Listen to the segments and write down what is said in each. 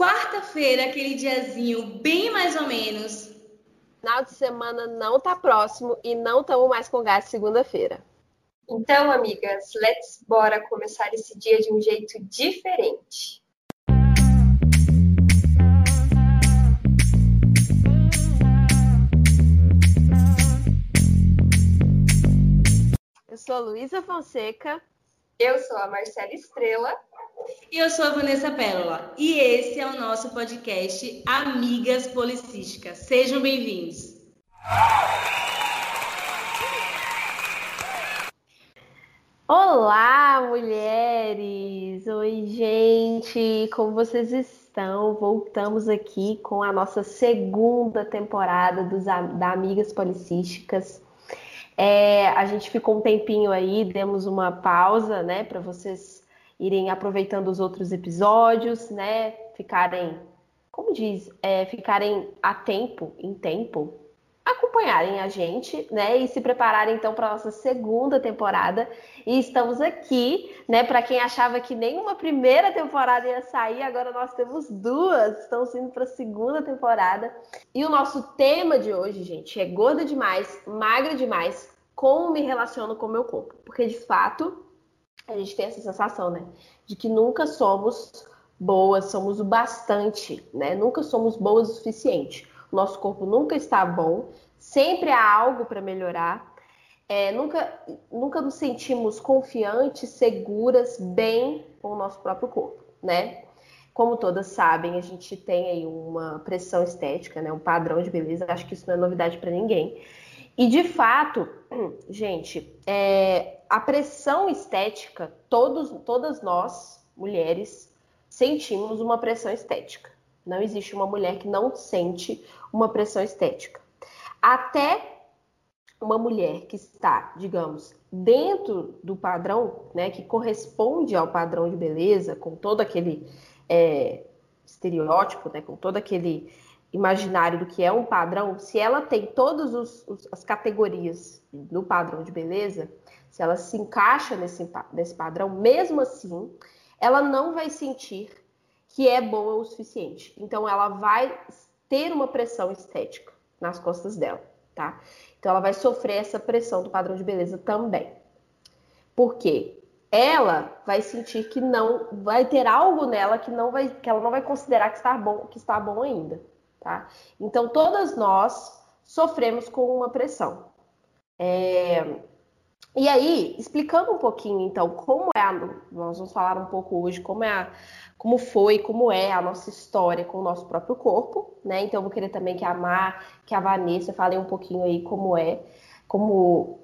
quarta-feira, aquele diazinho bem mais ou menos. Final de semana não tá próximo e não estamos mais com gás segunda-feira. Então, amigas, let's bora começar esse dia de um jeito diferente. Eu sou Luísa Fonseca. Eu sou a Marcela Estrela. E eu sou a Vanessa Pérola. E esse é o nosso podcast Amigas Policísticas. Sejam bem-vindos. Olá, mulheres! Oi, gente! Como vocês estão? Voltamos aqui com a nossa segunda temporada dos, da Amigas Policísticas. É, a gente ficou um tempinho aí, demos uma pausa, né, para vocês irem aproveitando os outros episódios, né, ficarem, como diz, é, ficarem a tempo, em tempo, acompanharem a gente, né, e se prepararem então para nossa segunda temporada. E estamos aqui, né, para quem achava que nenhuma primeira temporada ia sair, agora nós temos duas, estamos indo para a segunda temporada. E o nosso tema de hoje, gente, é gorda demais, magra demais, como me relaciono com o meu corpo? Porque de fato, a gente tem essa sensação, né, de que nunca somos boas, somos o bastante, né? Nunca somos boas o suficiente nosso corpo nunca está bom, sempre há algo para melhorar. É, nunca, nunca nos sentimos confiantes, seguras, bem com o nosso próprio corpo, né? Como todas sabem, a gente tem aí uma pressão estética, né? Um padrão de beleza. Acho que isso não é novidade para ninguém. E de fato, gente, é, a pressão estética, todos, todas nós, mulheres, sentimos uma pressão estética. Não existe uma mulher que não sente uma pressão estética. Até uma mulher que está, digamos, dentro do padrão, né, que corresponde ao padrão de beleza, com todo aquele é, estereótipo, né, com todo aquele imaginário do que é um padrão, se ela tem todas as categorias do padrão de beleza, se ela se encaixa nesse, nesse padrão, mesmo assim, ela não vai sentir que é boa o suficiente. Então, ela vai ter uma pressão estética nas costas dela, tá? Então, ela vai sofrer essa pressão do padrão de beleza também. Por quê? Ela vai sentir que não vai ter algo nela que não vai que ela não vai considerar que está bom, que está bom ainda, tá? Então, todas nós sofremos com uma pressão. É, e aí, explicando um pouquinho, então, como é a, nós vamos falar um pouco hoje como é a, como foi, como é a nossa história com o nosso próprio corpo, né? Então, eu vou querer também que a Mar, que a Vanessa falem um pouquinho aí como é, como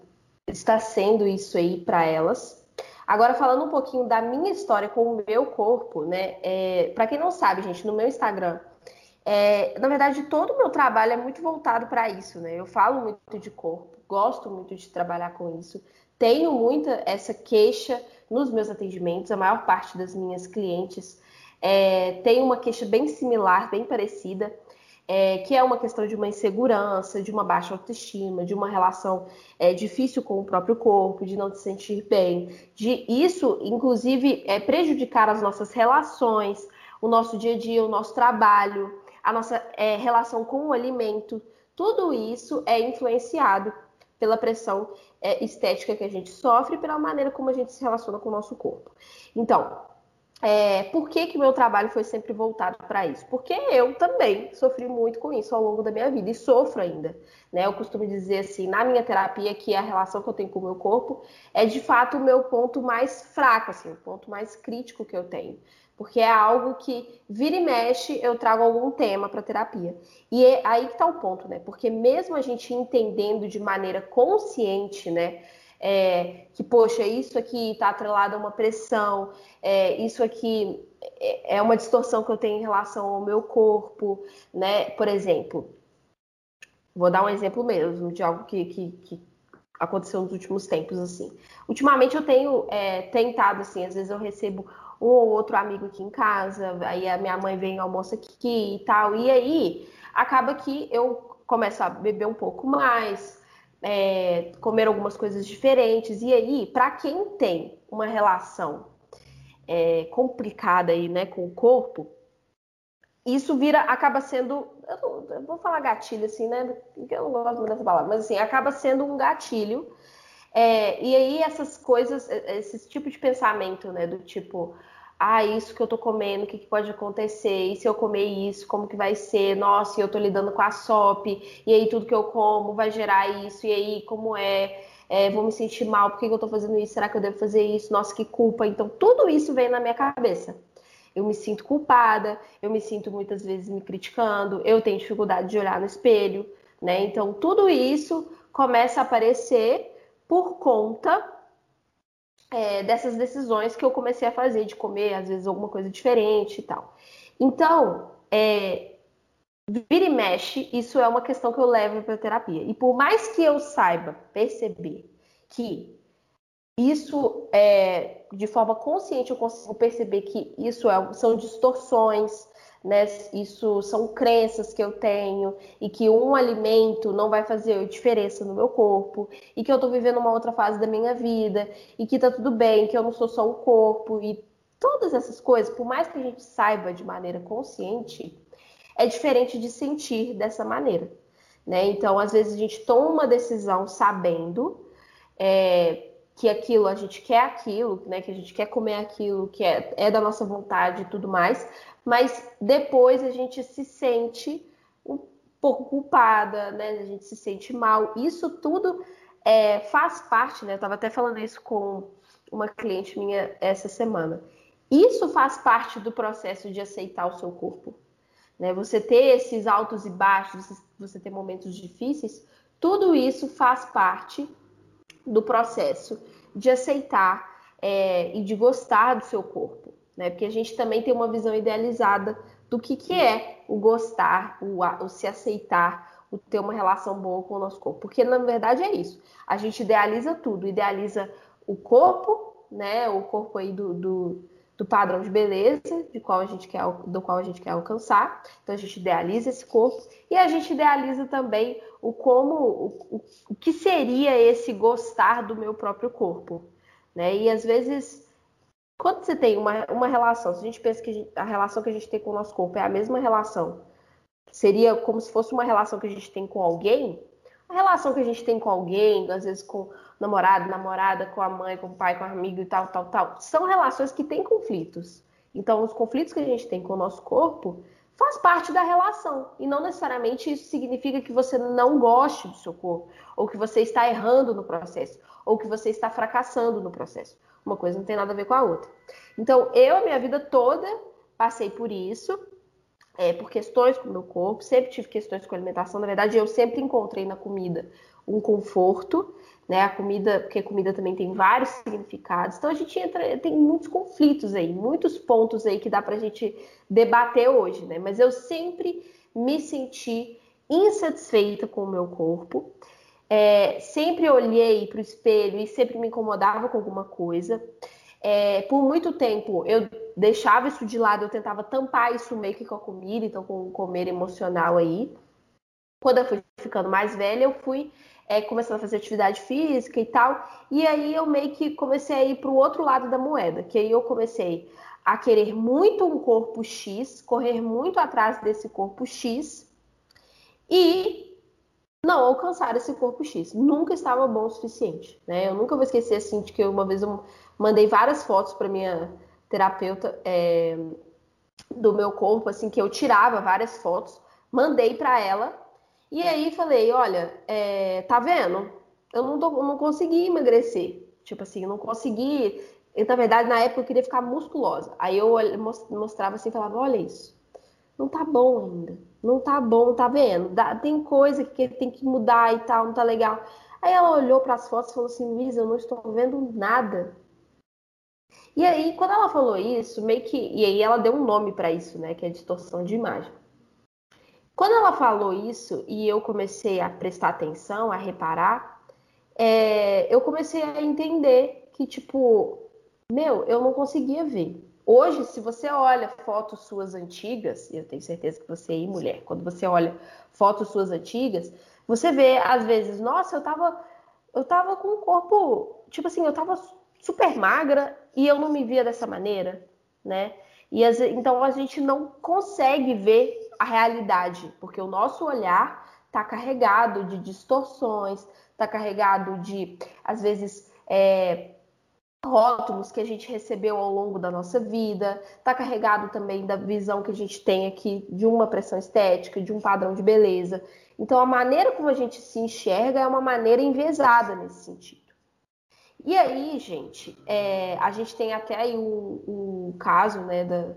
está sendo isso aí para elas. Agora, falando um pouquinho da minha história com o meu corpo, né? É, para quem não sabe, gente, no meu Instagram, é, na verdade, todo o meu trabalho é muito voltado para isso, né? Eu falo muito de corpo, gosto muito de trabalhar com isso, tenho muita essa queixa nos meus atendimentos, a maior parte das minhas clientes é, tem uma queixa bem similar, bem parecida, é, que é uma questão de uma insegurança, de uma baixa autoestima, de uma relação é, difícil com o próprio corpo, de não se sentir bem, de isso, inclusive, é, prejudicar as nossas relações, o nosso dia a dia, o nosso trabalho, a nossa é, relação com o alimento. Tudo isso é influenciado pela pressão é, estética que a gente sofre, pela maneira como a gente se relaciona com o nosso corpo. Então, é, por que que meu trabalho foi sempre voltado para isso? Porque eu também sofri muito com isso ao longo da minha vida e sofro ainda. Né? Eu costumo dizer assim, na minha terapia, que a relação que eu tenho com o meu corpo é de fato o meu ponto mais fraco, assim, o ponto mais crítico que eu tenho. Porque é algo que vira e mexe, eu trago algum tema para terapia. E é aí que está o ponto, né? Porque mesmo a gente entendendo de maneira consciente, né? é, que, poxa, isso aqui está atrelado a uma pressão, é, isso aqui é, é uma distorção que eu tenho em relação ao meu corpo, né? Por exemplo, vou dar um exemplo mesmo de algo que, que, que aconteceu nos últimos tempos, assim. Ultimamente eu tenho é, tentado, assim, às vezes eu recebo um ou outro amigo aqui em casa, aí a minha mãe vem almoça aqui e tal, e aí acaba que eu começo a beber um pouco mais, é, comer algumas coisas diferentes. E aí, para quem tem uma relação é, complicada aí, né, com o corpo, isso vira, acaba sendo, eu, não, eu vou falar gatilho assim, né? Porque eu não gosto muito dessa palavra, mas assim, acaba sendo um gatilho. É, e aí essas coisas, esse tipo de pensamento, né? Do tipo, ah, isso que eu tô comendo, o que, que, pode acontecer? E se eu comer isso, como que vai ser? Nossa, e eu tô lidando com a SOP, e aí tudo que eu como vai gerar isso, e aí como é? é vou me sentir mal, por que, que eu tô fazendo isso? Será que eu devo fazer isso? Nossa, que culpa. Então, tudo isso vem na minha cabeça. Eu me sinto culpada, eu me sinto muitas vezes me criticando, eu tenho dificuldade de olhar no espelho, né? Então, tudo isso começa a aparecer por conta é, dessas decisões que eu comecei a fazer, de comer, às vezes, alguma coisa diferente e tal. Então, é, vira e mexe, isso é uma questão que eu levo para terapia. E por mais que eu saiba perceber que isso é de forma consciente eu consigo perceber que isso é, são distorções, né? Isso são crenças que eu tenho e que um alimento não vai fazer diferença no meu corpo e que eu tô vivendo uma outra fase da minha vida e que tá tudo bem, que eu não sou só um corpo e todas essas coisas, por mais que a gente saiba de maneira consciente, é diferente de sentir dessa maneira, né? Então, às vezes a gente toma uma decisão sabendo é, que aquilo, a gente quer aquilo, né? Que a gente quer comer aquilo, que é, é da nossa vontade e tudo mais, mas depois a gente se sente um pouco culpada, né? A gente se sente mal. Isso tudo é, faz parte, né? Eu estava até falando isso com uma cliente minha essa semana. Isso faz parte do processo de aceitar o seu corpo. Né? Você ter esses altos e baixos, você ter momentos difíceis, tudo isso faz parte do processo de aceitar é, e de gostar do seu corpo né? Porque a gente também tem uma visão idealizada do que, que é o gostar, o, o se aceitar, o ter uma relação boa com o nosso corpo. Porque na verdade é isso. A gente idealiza tudo, idealiza o corpo, né? O corpo aí do, do, do padrão de beleza, de qual a gente quer, do qual a gente quer alcançar. Então a gente idealiza esse corpo e a gente idealiza também o como, o, o que seria esse gostar do meu próprio corpo, né? E às vezes quando você tem uma, uma relação, se a gente pensa que a, gente, a relação que a gente tem com o nosso corpo é a mesma relação, seria como se fosse uma relação que a gente tem com alguém, a relação que a gente tem com alguém, às vezes com namorado, namorada, com a mãe, com o pai, com o amigo e tal, tal, tal, são relações que têm conflitos. Então, os conflitos que a gente tem com o nosso corpo faz parte da relação. E não necessariamente isso significa que você não goste do seu corpo, ou que você está errando no processo, ou que você está fracassando no processo. Uma coisa não tem nada a ver com a outra. Então, eu, a minha vida toda, passei por isso, é, por questões com o meu corpo, sempre tive questões com a alimentação. Na verdade, eu sempre encontrei na comida um conforto, né? A comida, porque a comida também tem vários significados. Então, a gente entra, tem muitos conflitos aí, muitos pontos aí que dá pra gente debater hoje, né? Mas eu sempre me senti insatisfeita com o meu corpo. É, sempre olhei para o espelho e sempre me incomodava com alguma coisa. É, por muito tempo eu deixava isso de lado, eu tentava tampar isso meio que com a comida, então com o comer emocional aí. Quando eu fui ficando mais velha, eu fui é, começando a fazer atividade física e tal. E aí eu meio que comecei a ir para o outro lado da moeda, que aí eu comecei a querer muito um corpo X, correr muito atrás desse corpo X e não alcançar esse corpo X. Nunca estava bom o suficiente, né? Eu nunca vou esquecer assim de que uma vez eu mandei várias fotos para minha terapeuta é, do meu corpo, assim que eu tirava várias fotos, mandei para ela e aí falei, olha, é, tá vendo? Eu não, tô, não consegui emagrecer, tipo assim, não consegui. Eu, na verdade, na época eu queria ficar musculosa. Aí eu mostrava assim, falava, olha isso não tá bom ainda. Não tá bom, tá vendo? Dá, tem coisa que tem que mudar e tal, não tá legal. Aí ela olhou para as fotos e falou assim: Luiz, eu não estou vendo nada. E aí, quando ela falou isso, meio que. E aí ela deu um nome para isso, né? Que é distorção de imagem. Quando ela falou isso e eu comecei a prestar atenção, a reparar, é, eu comecei a entender que, tipo, meu, eu não conseguia ver. Hoje, se você olha fotos suas antigas, e eu tenho certeza que você aí, mulher, quando você olha fotos suas antigas, você vê, às vezes, nossa, eu tava, eu tava com um corpo, tipo assim, eu tava super magra e eu não me via dessa maneira, né? E as, então a gente não consegue ver a realidade, porque o nosso olhar está carregado de distorções, está carregado de, às vezes, é, rótulos que a gente recebeu ao longo da nossa vida, está carregado também da visão que a gente tem aqui de uma pressão estética, de um padrão de beleza. Então, a maneira como a gente se enxerga é uma maneira enviesada nesse sentido. E aí, gente, é, a gente tem até aí um caso né, da,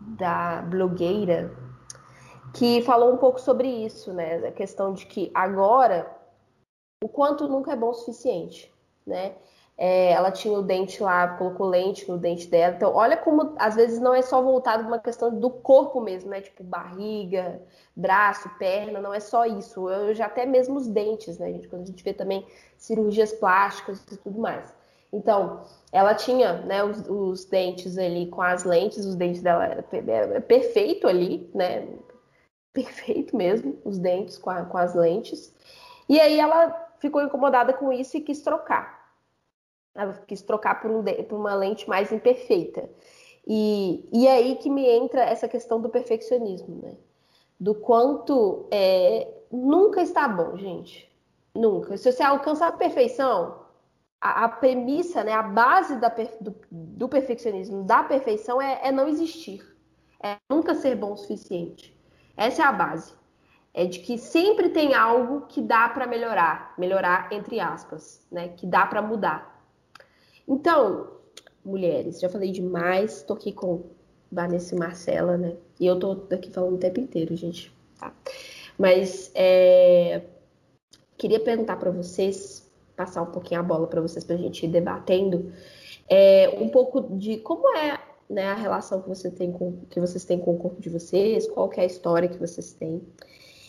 da blogueira que falou um pouco sobre isso, né? A questão de que agora o quanto nunca é bom o suficiente, né? É, ela tinha o dente lá, colocou lente no dente dela. Então, olha como às vezes não é só voltado para uma questão do corpo mesmo, né? Tipo barriga, braço, perna, não é só isso. Eu já até mesmo os dentes, né, gente? Quando a gente vê também cirurgias plásticas e tudo mais. Então, ela tinha, né, os, os dentes ali com as lentes, os dentes dela era, era perfeito ali, né? Perfeito mesmo, os dentes com, a, com as lentes. E aí ela ficou incomodada com isso e quis trocar. Ela quis trocar por, um, por uma lente mais imperfeita. E, e aí que me entra essa questão do perfeccionismo, né? Do quanto é, nunca está bom, gente. Nunca. Se você alcançar a perfeição, a, a premissa, né, a base da, do, do, perfeccionismo, da perfeição, é, é não existir. É nunca ser bom o suficiente. Essa é a base. É de que sempre tem algo que dá para melhorar, melhorar entre aspas, né? Que dá para mudar. Então, mulheres, já falei demais, tô aqui com Vanessa e Marcela, né? E eu tô aqui falando o tempo inteiro, gente. Tá? Mas é, queria perguntar para vocês, passar um pouquinho a bola para vocês para a gente ir debatendo, é, um pouco de como é né, a relação que, você tem com, que vocês têm com o corpo de vocês, qual é a história que vocês têm.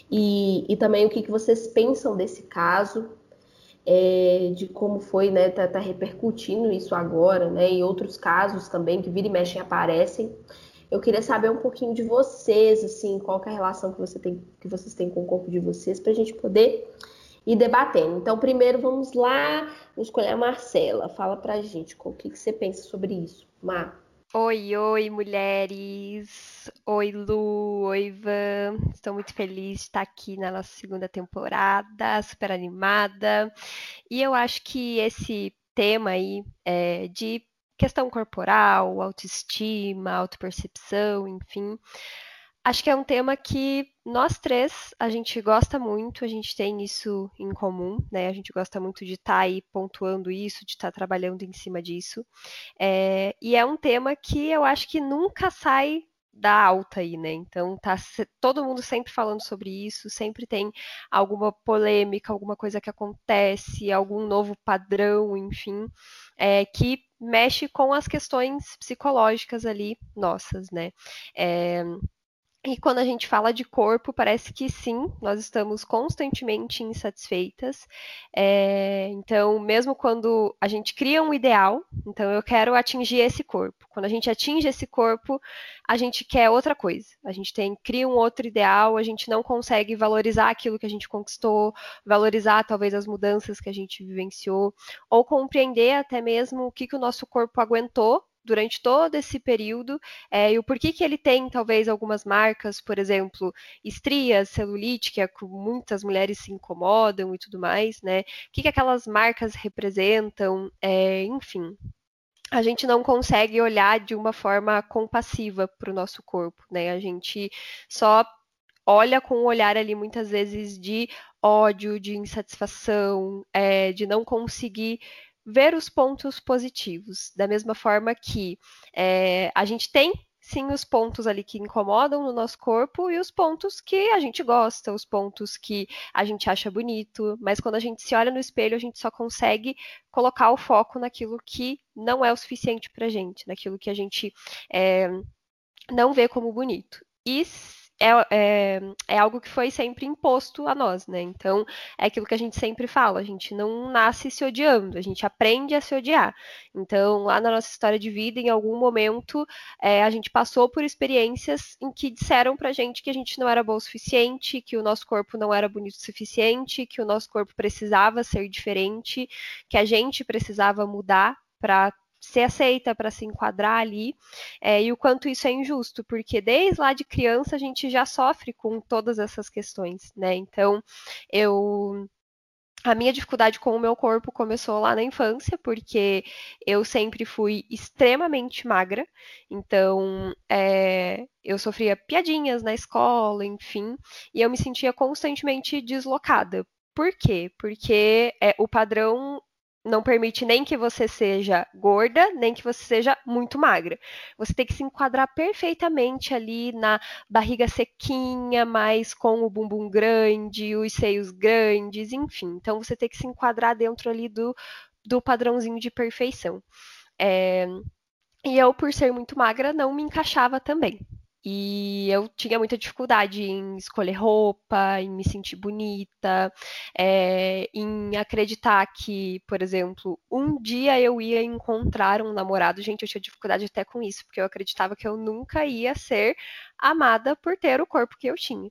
E, e também o que, que vocês pensam desse caso, é, de como foi, né, tá, tá, repercutindo isso agora, né, e outros casos também que vira e mexe aparecem. Eu queria saber um pouquinho de vocês, assim, qual é a relação que, você tem, que vocês têm com o corpo de vocês, para a gente poder ir debatendo. Então, primeiro vamos lá, vamos escolher a Marcela. Fala pra gente o que, que você pensa sobre isso, Mar. Oi, oi, mulheres! Oi, Lu, oi, Ivan. Estou muito feliz de estar aqui na nossa segunda temporada, super animada. E eu acho que esse tema aí é, de questão corporal, autoestima, autopercepção, enfim, acho que é um tema que nós três a gente gosta muito, a gente tem isso em comum, né? A gente gosta muito de estar tá aí pontuando isso, de estar tá trabalhando em cima disso. É, e é um tema que eu acho que nunca sai da alta aí, né? Então tá todo mundo sempre falando sobre isso, sempre tem alguma polêmica, alguma coisa que acontece, algum novo padrão, enfim, é, que mexe com as questões psicológicas ali nossas, né? É, e quando a gente fala de corpo, parece que sim, nós estamos constantemente insatisfeitas. É, então, mesmo quando a gente cria um ideal, então eu quero atingir esse corpo. Quando a gente atinge esse corpo, a gente quer outra coisa. A gente tem cria um outro ideal, a gente não consegue valorizar aquilo que a gente conquistou, valorizar talvez as mudanças que a gente vivenciou, ou compreender até mesmo o que, que o nosso corpo aguentou durante todo esse período é, e o porquê que ele tem talvez algumas marcas, por exemplo, estrias, celulite, que é que muitas mulheres se incomodam e tudo mais, né? O que, que aquelas marcas representam, é, enfim. A gente não consegue olhar de uma forma compassiva para o nosso corpo, né? A gente só olha com um olhar ali muitas vezes de ódio, de insatisfação, é, de não conseguir ver os pontos positivos, da mesma forma que é, a gente tem sim os pontos ali que incomodam no nosso corpo e os pontos que a gente gosta, os pontos que a gente acha bonito, mas quando a gente se olha no espelho, a gente só consegue colocar o foco naquilo que não é o suficiente pra gente, naquilo que a gente é, não vê como bonito. E é, é, é, algo que foi sempre imposto a nós, né? Então, é aquilo que a gente sempre fala, a gente não nasce se odiando, a gente aprende a se odiar. Então, lá na nossa história de vida, em algum momento, é, a gente passou por experiências em que disseram pra gente que a gente não era bom o suficiente, que o nosso corpo não era bonito o suficiente, que o nosso corpo precisava ser diferente, que a gente precisava mudar para ser aceita, para se enquadrar ali, é, e o quanto isso é injusto, porque desde lá de criança a gente já sofre com todas essas questões, né? Então, eu a minha dificuldade com o meu corpo começou lá na infância, porque eu sempre fui extremamente magra, então é, eu sofria piadinhas na escola, enfim, e eu me sentia constantemente deslocada. Por quê? Porque é, o padrão não permite nem que você seja gorda, nem que você seja muito magra. Você tem que se enquadrar perfeitamente ali na barriga sequinha, mas com o bumbum grande, os seios grandes, enfim. Então você tem que se enquadrar dentro ali do, do padrãozinho de perfeição. É... E eu, por ser muito magra, não me encaixava também. E eu tinha muita dificuldade em escolher roupa, em me sentir bonita, é, em acreditar que, por exemplo, um dia eu ia encontrar um namorado. Gente, eu tinha dificuldade até com isso, porque eu acreditava que eu nunca ia ser amada por ter o corpo que eu tinha.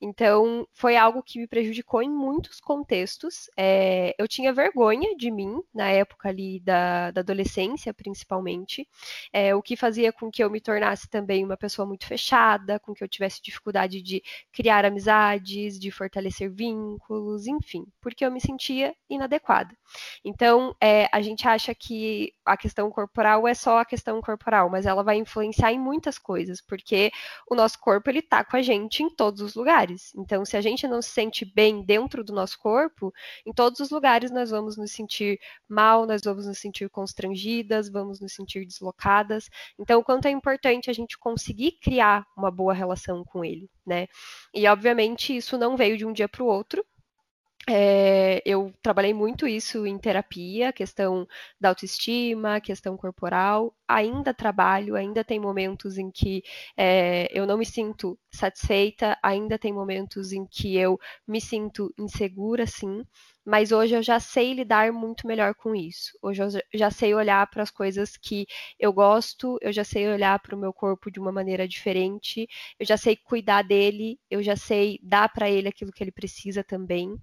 Então, foi algo que me prejudicou em muitos contextos. É, eu tinha vergonha de mim, na época ali da, da adolescência, principalmente, é, o que fazia com que eu me tornasse também uma pessoa muito fechada, com que eu tivesse dificuldade de criar amizades, de fortalecer vínculos, enfim, porque eu me sentia inadequada. Então, é, a gente acha que a questão corporal é só a questão corporal, mas ela vai influenciar em muitas coisas, porque o nosso corpo ele tá com a gente em todos os lugares. Então, se a gente não se sente bem dentro do nosso corpo, em todos os lugares nós vamos nos sentir mal, nós vamos nos sentir constrangidas, vamos nos sentir deslocadas. Então, o quanto é importante a gente conseguir criar uma boa relação com ele, né? E obviamente isso não veio de um dia para o outro. É, eu trabalhei muito isso em terapia, questão da autoestima, questão corporal. Ainda trabalho, ainda tem momentos em que é, eu não me sinto satisfeita, ainda tem momentos em que eu me sinto insegura, sim mas hoje eu já sei lidar muito melhor com isso. Hoje eu já sei olhar para as coisas que eu gosto, eu já sei olhar para o meu corpo de uma maneira diferente, eu já sei cuidar dele, eu já sei dar para ele aquilo que ele precisa também,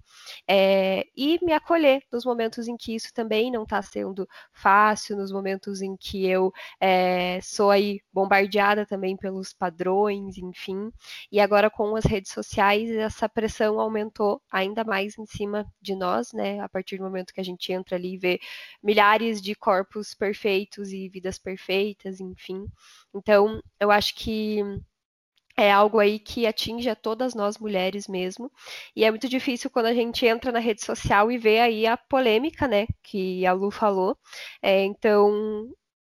é, e me acolher nos momentos em que isso também não está sendo fácil, nos momentos em que eu é, sou aí bombardeada também pelos padrões, enfim. E agora com as redes sociais essa pressão aumentou ainda mais em cima de nós nós, né? A partir do momento que a gente entra ali e vê milhares de corpos perfeitos e vidas perfeitas, enfim. Então, eu acho que é algo aí que atinge a todas nós mulheres mesmo. E é muito difícil quando a gente entra na rede social e vê aí a polêmica, né, que a Lu falou. É, então,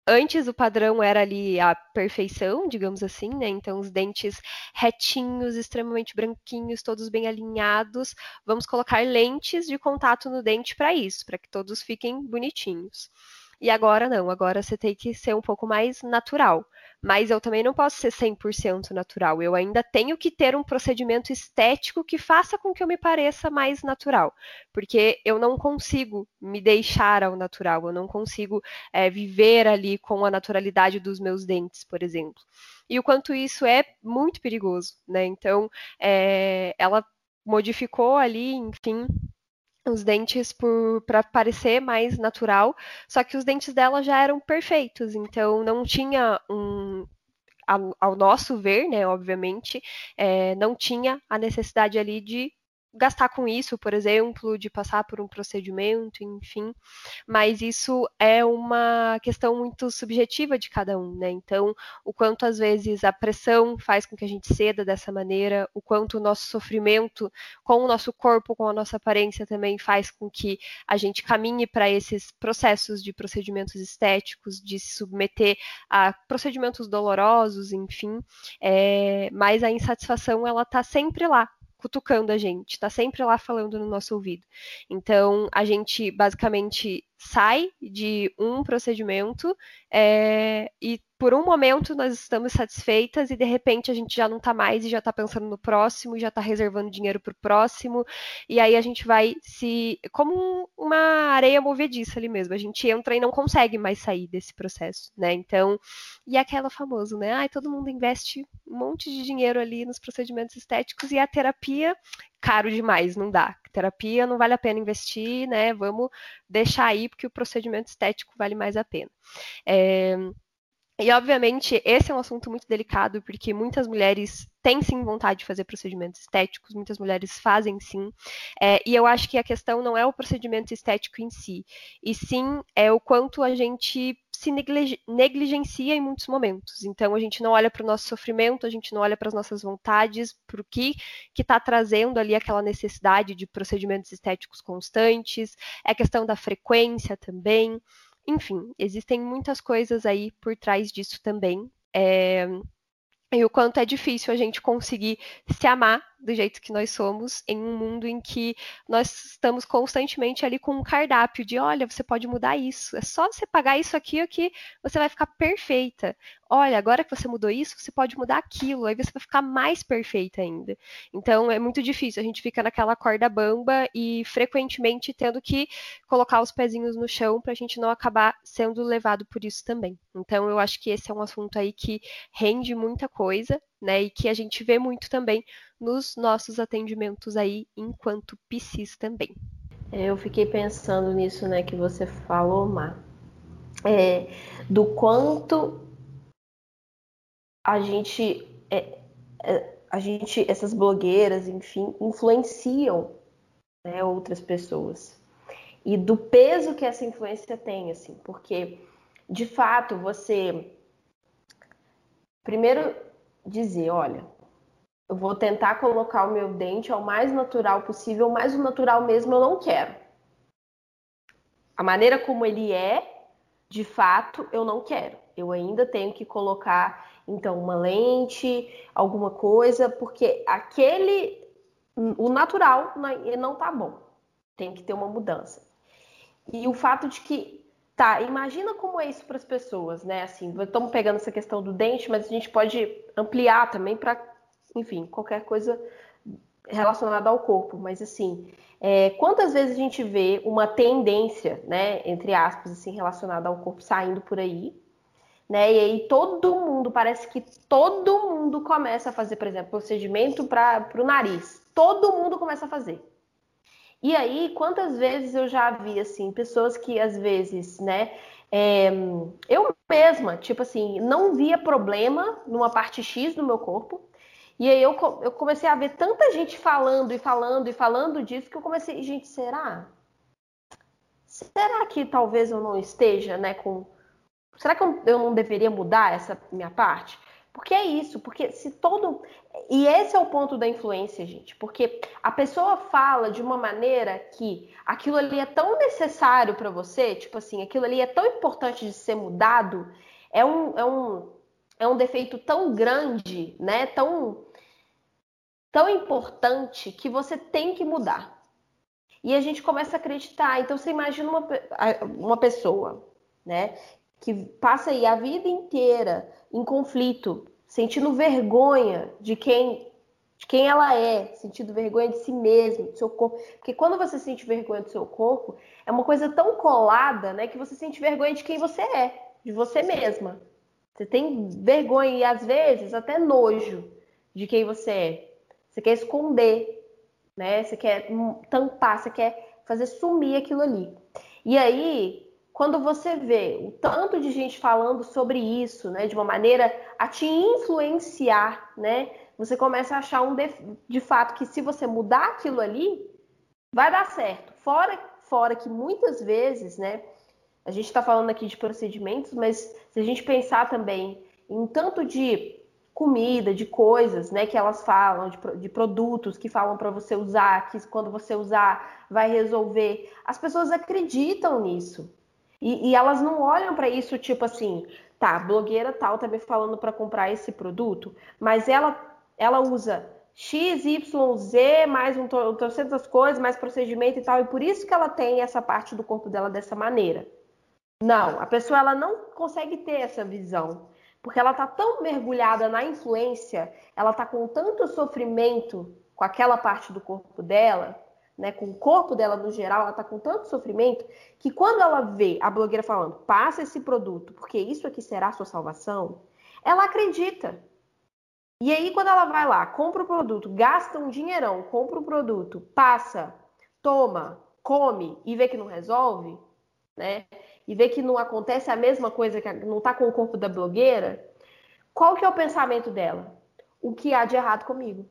Antes o padrão era ali a perfeição, digamos assim, né? Então os dentes retinhos, extremamente branquinhos, todos bem alinhados. Vamos colocar lentes de contato no dente para isso, para que todos fiquem bonitinhos. E agora não, agora você tem que ser um pouco mais natural mas eu também não posso ser 100% natural. Eu ainda tenho que ter um procedimento estético que faça com que eu me pareça mais natural, porque eu não consigo me deixar ao natural, eu não consigo é, viver ali com a naturalidade dos meus dentes, por exemplo. E o quanto isso é muito perigoso, né? Então, é, ela modificou ali, enfim, os dentes para parecer mais natural, só que os dentes dela já eram perfeitos, então não tinha um ao, ao nosso ver, né, obviamente, é, não tinha a necessidade ali de gastar com isso, por exemplo, de passar por um procedimento, enfim, mas isso é uma questão muito subjetiva de cada um, né? Então, o quanto às vezes a pressão faz com que a gente ceda dessa maneira, o quanto o nosso sofrimento com o nosso corpo, com a nossa aparência também faz com que a gente caminhe para esses processos de procedimentos estéticos, de se submeter a procedimentos dolorosos, enfim, é, mas a insatisfação ela está sempre lá, cutucando a gente, está sempre lá falando no nosso ouvido. Então, a gente basicamente sai de um procedimento é, e por um momento nós estamos satisfeitas e de repente a gente já não está mais e já está pensando no próximo, já está reservando dinheiro para o próximo, e aí a gente vai se. como uma areia movediça ali mesmo. A gente entra e não consegue mais sair desse processo, né? Então, e aquela famosa, né? Ai, todo mundo investe um monte de dinheiro ali nos procedimentos estéticos e a terapia caro demais, não dá. Terapia não vale a pena investir, né? Vamos deixar aí porque o procedimento estético vale mais a pena. É, e, obviamente, esse é um assunto muito delicado, porque muitas mulheres têm sim vontade de fazer procedimentos estéticos, muitas mulheres fazem sim. É, e eu acho que a questão não é o procedimento estético em si, e sim é o quanto a gente se negligencia em muitos momentos. Então, a gente não olha para o nosso sofrimento, a gente não olha para as nossas vontades, para o que está trazendo ali aquela necessidade de procedimentos estéticos constantes, é questão da frequência também. Enfim, existem muitas coisas aí por trás disso também. É... E o quanto é difícil a gente conseguir se amar do jeito que nós somos, em um mundo em que nós estamos constantemente ali com um cardápio de, olha, você pode mudar isso, é só você pagar isso aqui que você vai ficar perfeita. Olha, agora que você mudou isso, você pode mudar aquilo, aí você vai ficar mais perfeita ainda. Então é muito difícil, a gente fica naquela corda bamba e frequentemente tendo que colocar os pezinhos no chão para a gente não acabar sendo levado por isso também. Então eu acho que esse é um assunto aí que rende muita coisa, né? E que a gente vê muito também nos nossos atendimentos aí enquanto PCs também. É, eu fiquei pensando nisso, né, que você falou, Mar, é, do quanto a gente, é, é, a gente, essas blogueiras, enfim, influenciam né, outras pessoas e do peso que essa influência tem, assim, porque de fato você primeiro dizer, olha, eu vou tentar colocar o meu dente ao mais natural possível, mas o natural mesmo eu não quero. A maneira como ele é, de fato, eu não quero. Eu ainda tenho que colocar, então, uma lente, alguma coisa, porque aquele, o natural não tá bom. Tem que ter uma mudança. E o fato de que, tá, imagina como é isso para as pessoas, né? Assim, estamos pegando essa questão do dente, mas a gente pode ampliar também para enfim, qualquer coisa relacionada ao corpo, mas assim, é, quantas vezes a gente vê uma tendência, né, entre aspas, assim, relacionada ao corpo saindo por aí, né, e aí todo mundo, parece que todo mundo começa a fazer, por exemplo, procedimento para o nariz, todo mundo começa a fazer. E aí, quantas vezes eu já vi, assim, pessoas que às vezes, né, é, eu mesma, tipo assim, não via problema numa parte X do meu corpo, e aí eu, eu comecei a ver tanta gente falando e falando e falando disso que eu comecei, gente, será? Será que talvez eu não esteja, né, com. Será que eu não deveria mudar essa minha parte? Porque é isso, porque se todo. E esse é o ponto da influência, gente. Porque a pessoa fala de uma maneira que aquilo ali é tão necessário para você, tipo assim, aquilo ali é tão importante de ser mudado, é um, é um, é um defeito tão grande, né? Tão tão importante que você tem que mudar. E a gente começa a acreditar. Então você imagina uma, uma pessoa, né, que passa aí a vida inteira em conflito, sentindo vergonha de quem de quem ela é, sentindo vergonha de si mesma, do seu corpo. Porque quando você sente vergonha do seu corpo, é uma coisa tão colada, né, que você sente vergonha de quem você é, de você mesma. Você tem vergonha e às vezes até nojo de quem você é. Você quer esconder, né? Você quer tampar, você quer fazer sumir aquilo ali. E aí, quando você vê o tanto de gente falando sobre isso, né, de uma maneira a te influenciar, né, você começa a achar um de, de fato que se você mudar aquilo ali, vai dar certo. Fora, fora que muitas vezes, né, a gente está falando aqui de procedimentos, mas se a gente pensar também em tanto de comida, de coisas, né, que elas falam, de, de produtos que falam para você usar, que quando você usar vai resolver. As pessoas acreditam nisso. E, e elas não olham para isso tipo assim, tá, blogueira tal tá me falando para comprar esse produto, mas ela, ela usa X, Y, Z, mais um trocentas coisas, mais procedimento e tal, e por isso que ela tem essa parte do corpo dela dessa maneira. Não, a pessoa ela não consegue ter essa visão porque ela está tão mergulhada na influência, ela está com tanto sofrimento com aquela parte do corpo dela, né, com o corpo dela no geral, ela está com tanto sofrimento que quando ela vê a blogueira falando, passa esse produto, porque isso aqui será a sua salvação, ela acredita. E aí, quando ela vai lá, compra o produto, gasta um dinheirão, compra o produto, passa, toma, come e vê que não resolve, né? E vê que não acontece a mesma coisa, que não está com o corpo da blogueira, qual que é o pensamento dela? O que há de errado comigo?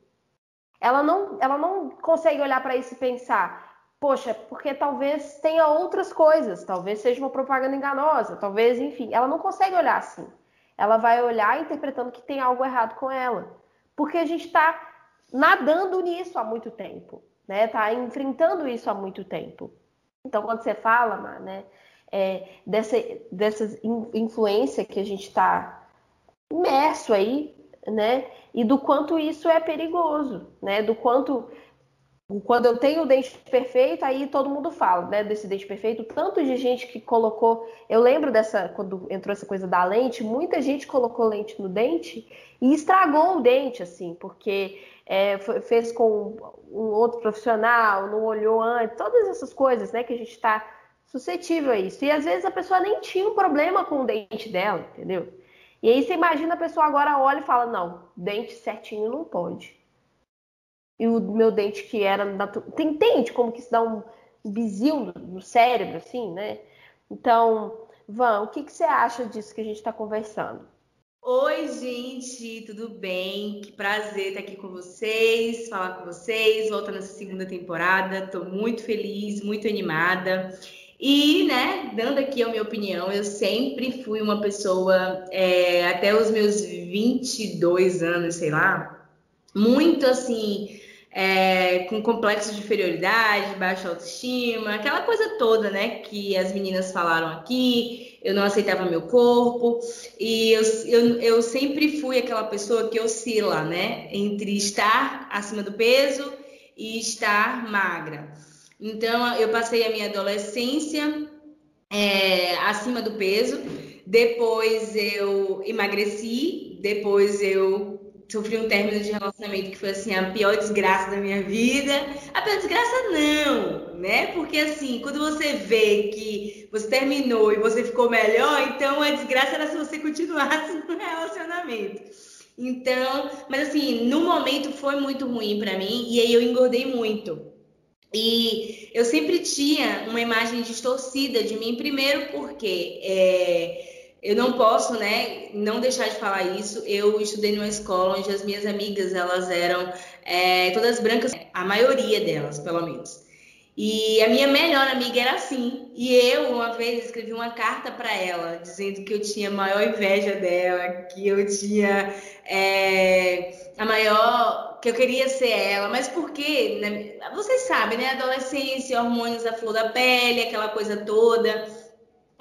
Ela não, ela não consegue olhar para isso e pensar, poxa, porque talvez tenha outras coisas, talvez seja uma propaganda enganosa, talvez, enfim, ela não consegue olhar assim. Ela vai olhar interpretando que tem algo errado com ela, porque a gente está nadando nisso há muito tempo, né? Tá enfrentando isso há muito tempo. Então, quando você fala, né, é, dessa, dessa influência que a gente está imerso aí, né? E do quanto isso é perigoso, né? Do quanto quando eu tenho o dente perfeito, aí todo mundo fala, né, desse dente perfeito. Tanto de gente que colocou, eu lembro dessa quando entrou essa coisa da lente, muita gente colocou lente no dente e estragou o dente, assim, porque é, fez com um outro profissional, não olhou antes, todas essas coisas, né, que a gente está suscetível a isso. E às vezes a pessoa nem tinha um problema com o dente dela, entendeu? E aí você imagina a pessoa agora olha e fala: não, dente certinho não pode. E o meu dente que era. Tem, entende como que isso dá um bizil no cérebro, assim, né? Então, Van, o que, que você acha disso que a gente está conversando? Oi, gente, tudo bem? Que prazer estar aqui com vocês, falar com vocês, volta nessa segunda temporada. Estou muito feliz, muito animada. E, né, dando aqui a minha opinião, eu sempre fui uma pessoa, é, até os meus 22 anos, sei lá, muito assim, é, com complexo de inferioridade, baixa autoestima, aquela coisa toda, né, que as meninas falaram aqui. Eu não aceitava meu corpo e eu, eu, eu sempre fui aquela pessoa que oscila, né, entre estar acima do peso e estar magra. Então, eu passei a minha adolescência é, acima do peso, depois eu emagreci, depois eu sofri um término de relacionamento que foi assim a pior desgraça da minha vida. A pior desgraça não, né? Porque assim, quando você vê que você terminou e você ficou melhor, então a desgraça era se você continuasse no relacionamento. Então, mas assim, no momento foi muito ruim para mim e aí eu engordei muito. E eu sempre tinha uma imagem distorcida de mim, primeiro porque é, eu não posso, né, não deixar de falar isso. Eu estudei numa escola onde as minhas amigas, elas eram é, todas brancas, a maioria delas, pelo menos. E a minha melhor amiga era assim. E eu, uma vez, escrevi uma carta para ela, dizendo que eu tinha a maior inveja dela, que eu tinha é, a maior que eu queria ser ela, mas porque, né, vocês sabem, né? Adolescência, hormônios da flor da pele, aquela coisa toda.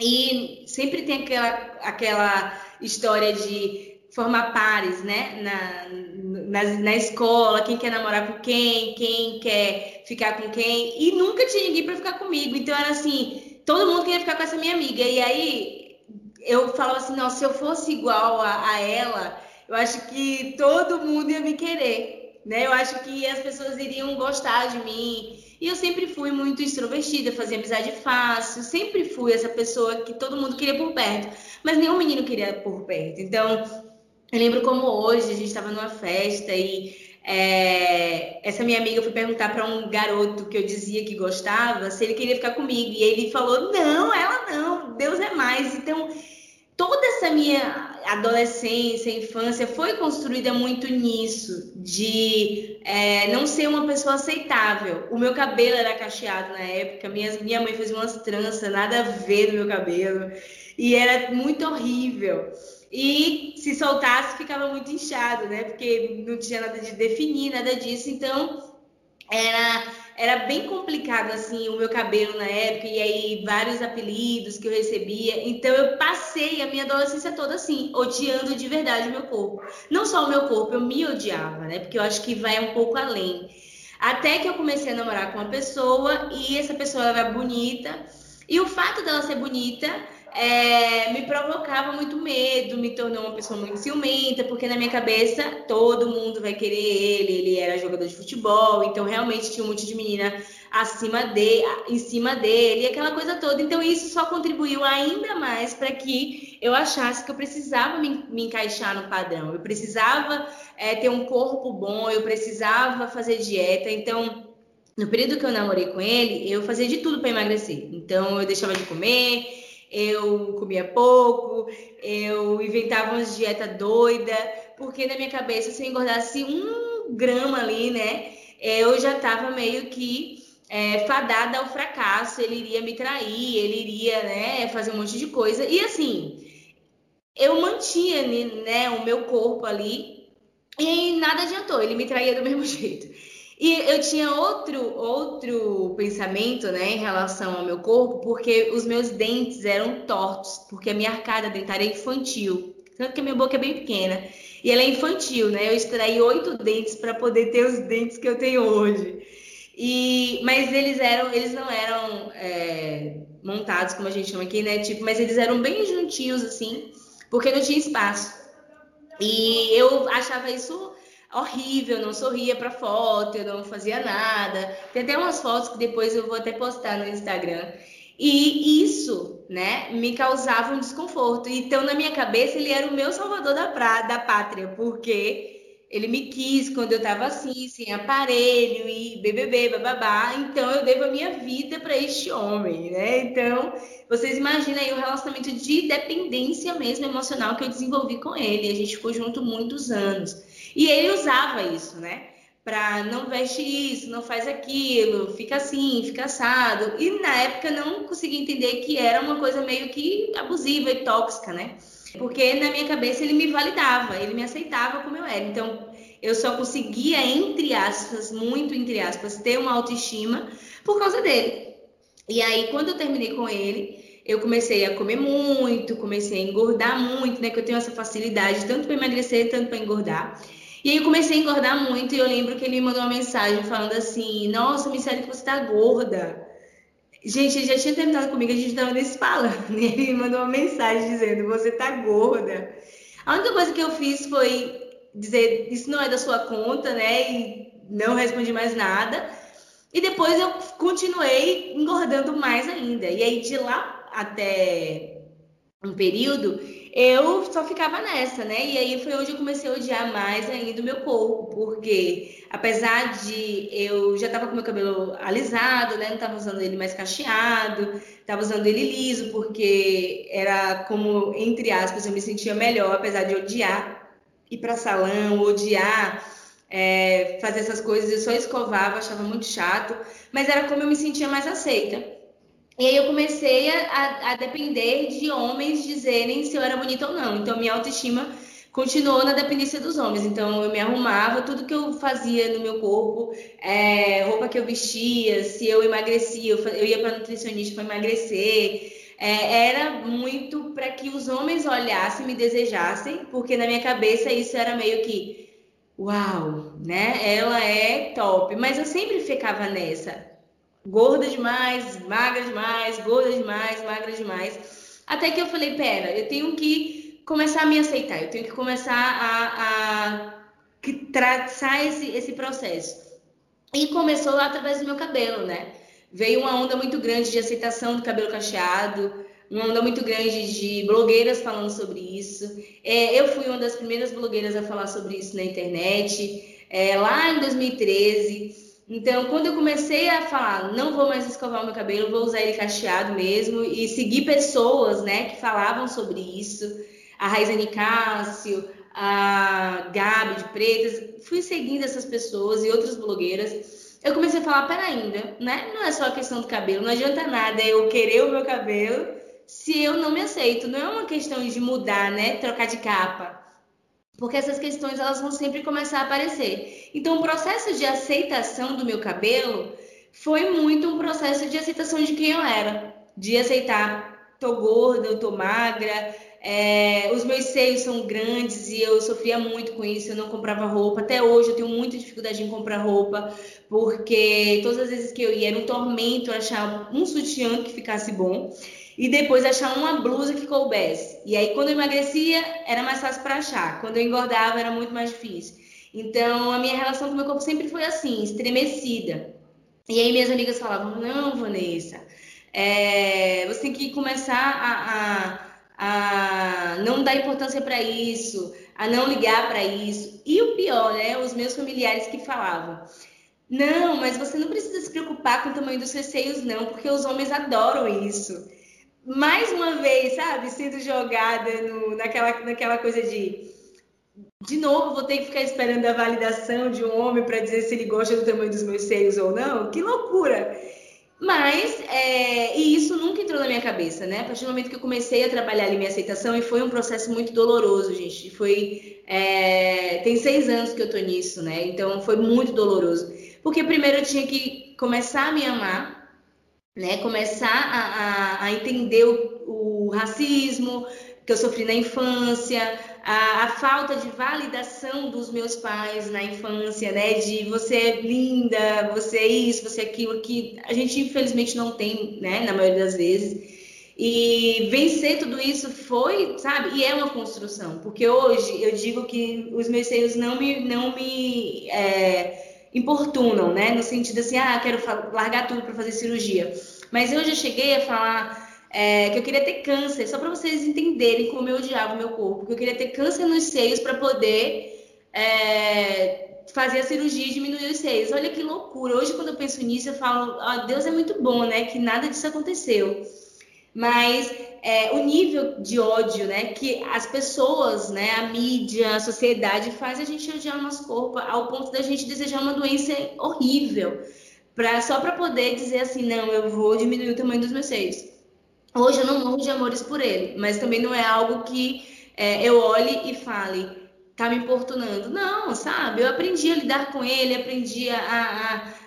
E sempre tem aquela, aquela história de formar pares, né? Na, na, na escola, quem quer namorar com quem, quem quer ficar com quem. E nunca tinha ninguém para ficar comigo. Então era assim, todo mundo queria ficar com essa minha amiga. E aí eu falava assim, não, se eu fosse igual a, a ela, eu acho que todo mundo ia me querer né? Eu acho que as pessoas iriam gostar de mim. E eu sempre fui muito extrovertida, fazia amizade fácil, sempre fui essa pessoa que todo mundo queria por perto, mas nenhum menino queria por perto. Então, eu lembro como hoje a gente estava numa festa e é, essa minha amiga foi perguntar para um garoto que eu dizia que gostava se ele queria ficar comigo. E ele falou: Não, ela não, Deus é mais. Então, toda essa minha adolescência, infância foi construída muito nisso, de é, não ser uma pessoa aceitável. O meu cabelo era cacheado na época, minha, minha mãe fez umas tranças, nada a ver no meu cabelo, e era muito horrível. E se soltasse, ficava muito inchado, né? Porque não tinha nada de definir, nada disso. Então, era era bem complicado assim o meu cabelo na época e aí vários apelidos que eu recebia. Então eu passei a minha adolescência toda assim, odiando de verdade o meu corpo. Não só o meu corpo, eu me odiava, né? Porque eu acho que vai um pouco além. Até que eu comecei a namorar com uma pessoa e essa pessoa era bonita. E o fato dela ser bonita é, me provocava muito medo, me tornou uma pessoa muito ciumenta, porque na minha cabeça todo mundo vai querer ele, ele era jogador de futebol, então realmente tinha um monte de menina acima de, em cima dele, aquela coisa toda. Então isso só contribuiu ainda mais para que eu achasse que eu precisava me, me encaixar no padrão, eu precisava é, ter um corpo bom, eu precisava fazer dieta, então no período que eu namorei com ele, eu fazia de tudo para emagrecer. Então, eu deixava de comer, eu comia pouco, eu inventava umas dieta doida, porque na minha cabeça, se eu engordasse um grama ali, né, eu já estava meio que é, fadada ao fracasso, ele iria me trair, ele iria, né, fazer um monte de coisa. E assim, eu mantinha, né, o meu corpo ali e nada adiantou, ele me traía do mesmo jeito. E eu tinha outro outro pensamento, né, em relação ao meu corpo, porque os meus dentes eram tortos, porque a minha arcada dentária é infantil, tanto que a minha boca é bem pequena e ela é infantil, né? Eu extraí oito dentes para poder ter os dentes que eu tenho hoje. E, mas eles eram, eles não eram é, montados como a gente chama aqui, né? Tipo, mas eles eram bem juntinhos assim, porque não tinha espaço. E eu achava isso horrível, não sorria para foto, eu não fazia nada. Tem até umas fotos que depois eu vou até postar no Instagram. E isso, né, me causava um desconforto. Então, na minha cabeça, ele era o meu salvador da, pra, da pátria, porque ele me quis quando eu estava assim, sem aparelho e BBB, bababá. Então, eu devo a minha vida para este homem, né? Então, vocês imaginam aí o relacionamento de dependência mesmo emocional que eu desenvolvi com ele. A gente ficou junto muitos anos. E ele usava isso, né? Para não veste isso, não faz aquilo, fica assim, fica assado. E na época não conseguia entender que era uma coisa meio que abusiva e tóxica, né? Porque na minha cabeça ele me validava, ele me aceitava como eu era. Então eu só conseguia, entre aspas, muito entre aspas, ter uma autoestima por causa dele. E aí, quando eu terminei com ele, eu comecei a comer muito, comecei a engordar muito, né? Que eu tenho essa facilidade tanto para emagrecer, tanto para engordar. E aí eu comecei a engordar muito e eu lembro que ele me mandou uma mensagem falando assim: Nossa, me disseram que você tá gorda. Gente, ele já tinha terminado comigo, a gente tava nesse falando. E ele me mandou uma mensagem dizendo: Você tá gorda. A única coisa que eu fiz foi dizer: Isso não é da sua conta, né? E não respondi mais nada. E depois eu continuei engordando mais ainda. E aí de lá até um período, eu só ficava nessa, né? E aí foi onde eu comecei a odiar mais ainda o meu corpo, porque apesar de eu já tava com meu cabelo alisado, né? Não tava usando ele mais cacheado, tava usando ele liso, porque era como, entre aspas, eu me sentia melhor, apesar de odiar ir para salão, odiar é, fazer essas coisas, eu só escovava, achava muito chato, mas era como eu me sentia mais aceita. E aí eu comecei a, a, depender de homens dizerem se eu era bonita ou não. Então minha autoestima continuou na dependência dos homens. Então eu me arrumava, tudo que eu fazia no meu corpo, é, roupa que eu vestia, se eu emagrecia, eu, eu ia para nutricionista para emagrecer. É, era muito para que os homens olhassem, me desejassem, porque na minha cabeça isso era meio que uau, né? Ela é top. Mas eu sempre ficava nessa gorda demais, magra demais, gorda demais, magra demais. Até que eu falei, pera, eu tenho que começar a me aceitar, eu tenho que começar a, a traçar esse, esse processo. E começou lá através do meu cabelo, né? Veio uma onda muito grande de aceitação do cabelo cacheado, uma onda muito grande de blogueiras falando sobre isso. É, eu fui uma das primeiras blogueiras a falar sobre isso na internet, é, lá em 2013. Então, quando eu comecei a falar, não vou mais escovar o meu cabelo, vou usar ele cacheado mesmo, e seguir pessoas, né, que falavam sobre isso, a Raizane Cássio, a Gabi de Pretas, fui seguindo essas pessoas e outras blogueiras. Eu comecei a falar, pera ainda, né? Não é só a questão do cabelo, não adianta nada eu querer o meu cabelo se eu não me aceito. Não é uma questão de mudar, né? Trocar de capa porque essas questões elas vão sempre começar a aparecer. Então, o processo de aceitação do meu cabelo foi muito um processo de aceitação de quem eu era, de aceitar, tô gorda, eu tô magra, é, os meus seios são grandes e eu sofria muito com isso, eu não comprava roupa. Até hoje eu tenho muita dificuldade em comprar roupa, porque todas as vezes que eu ia era um tormento achar um sutiã que ficasse bom e depois achar uma blusa que coubesse. E aí, quando eu emagrecia, era mais fácil para achar. Quando eu engordava, era muito mais difícil. Então, a minha relação com o meu corpo sempre foi assim, estremecida. E aí, minhas amigas falavam: Não, Vanessa, é, você tem que começar a, a, a não dar importância para isso, a não ligar para isso. E o pior, né? Os meus familiares que falavam: Não, mas você não precisa se preocupar com o tamanho dos seus seios, não, porque os homens adoram isso. Mais uma vez, sabe, sendo jogada no, naquela, naquela coisa de. De novo, vou ter que ficar esperando a validação de um homem para dizer se ele gosta do tamanho dos meus seios ou não. Que loucura! Mas, é, e isso nunca entrou na minha cabeça, né? A partir do momento que eu comecei a trabalhar ali minha aceitação, e foi um processo muito doloroso, gente. Foi. É, tem seis anos que eu tô nisso, né? Então foi muito doloroso. Porque primeiro eu tinha que começar a me amar, né? Começar a, a, a entender o, o racismo que eu sofri na infância, a, a, falta de validação dos meus pais na infância, né? De você é linda, você é isso, você é aquilo, que a gente infelizmente não tem, né? Na maioria das vezes. E vencer tudo isso foi, sabe? E é uma construção, porque hoje eu digo que os meus seios não me, não me é, importunam, né? No sentido assim, ah, quero largar tudo para fazer cirurgia. Mas eu já cheguei a falar é, que eu queria ter câncer, só para vocês entenderem como eu odiava o meu corpo, que eu queria ter câncer nos seios para poder é, fazer a cirurgia e diminuir os seios. Olha que loucura. Hoje, quando eu penso nisso, eu falo, oh, Deus é muito bom, né? Que nada disso aconteceu. Mas é, o nível de ódio, né, que as pessoas, né, a mídia, a sociedade faz a gente odiar o nosso corpo ao ponto da gente desejar uma doença horrível, pra, só para poder dizer assim, não, eu vou diminuir o tamanho dos meus seios. Hoje eu não morro de amores por ele, mas também não é algo que é, eu olhe e fale, tá me importunando. Não, sabe? Eu aprendi a lidar com ele, aprendi a,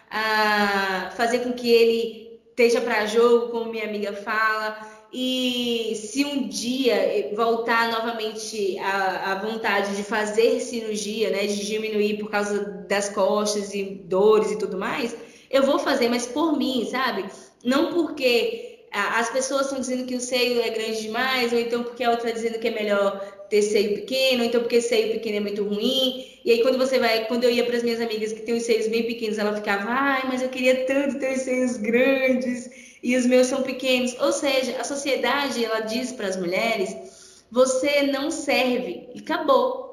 a, a fazer com que ele esteja para jogo, como minha amiga fala. E se um dia voltar novamente a, a, vontade de fazer cirurgia, né, de diminuir por causa das costas e dores e tudo mais, eu vou fazer, mas por mim, sabe? Não porque as pessoas estão dizendo que o seio é grande demais, ou então porque a outra está dizendo que é melhor ter seio pequeno, ou então porque seio pequeno é muito ruim. E aí quando você vai, quando eu ia para as minhas amigas que têm os seios bem pequenos, ela ficava, ai, mas eu queria tanto ter os seios grandes e os meus são pequenos. Ou seja, a sociedade ela diz para as mulheres, você não serve e acabou.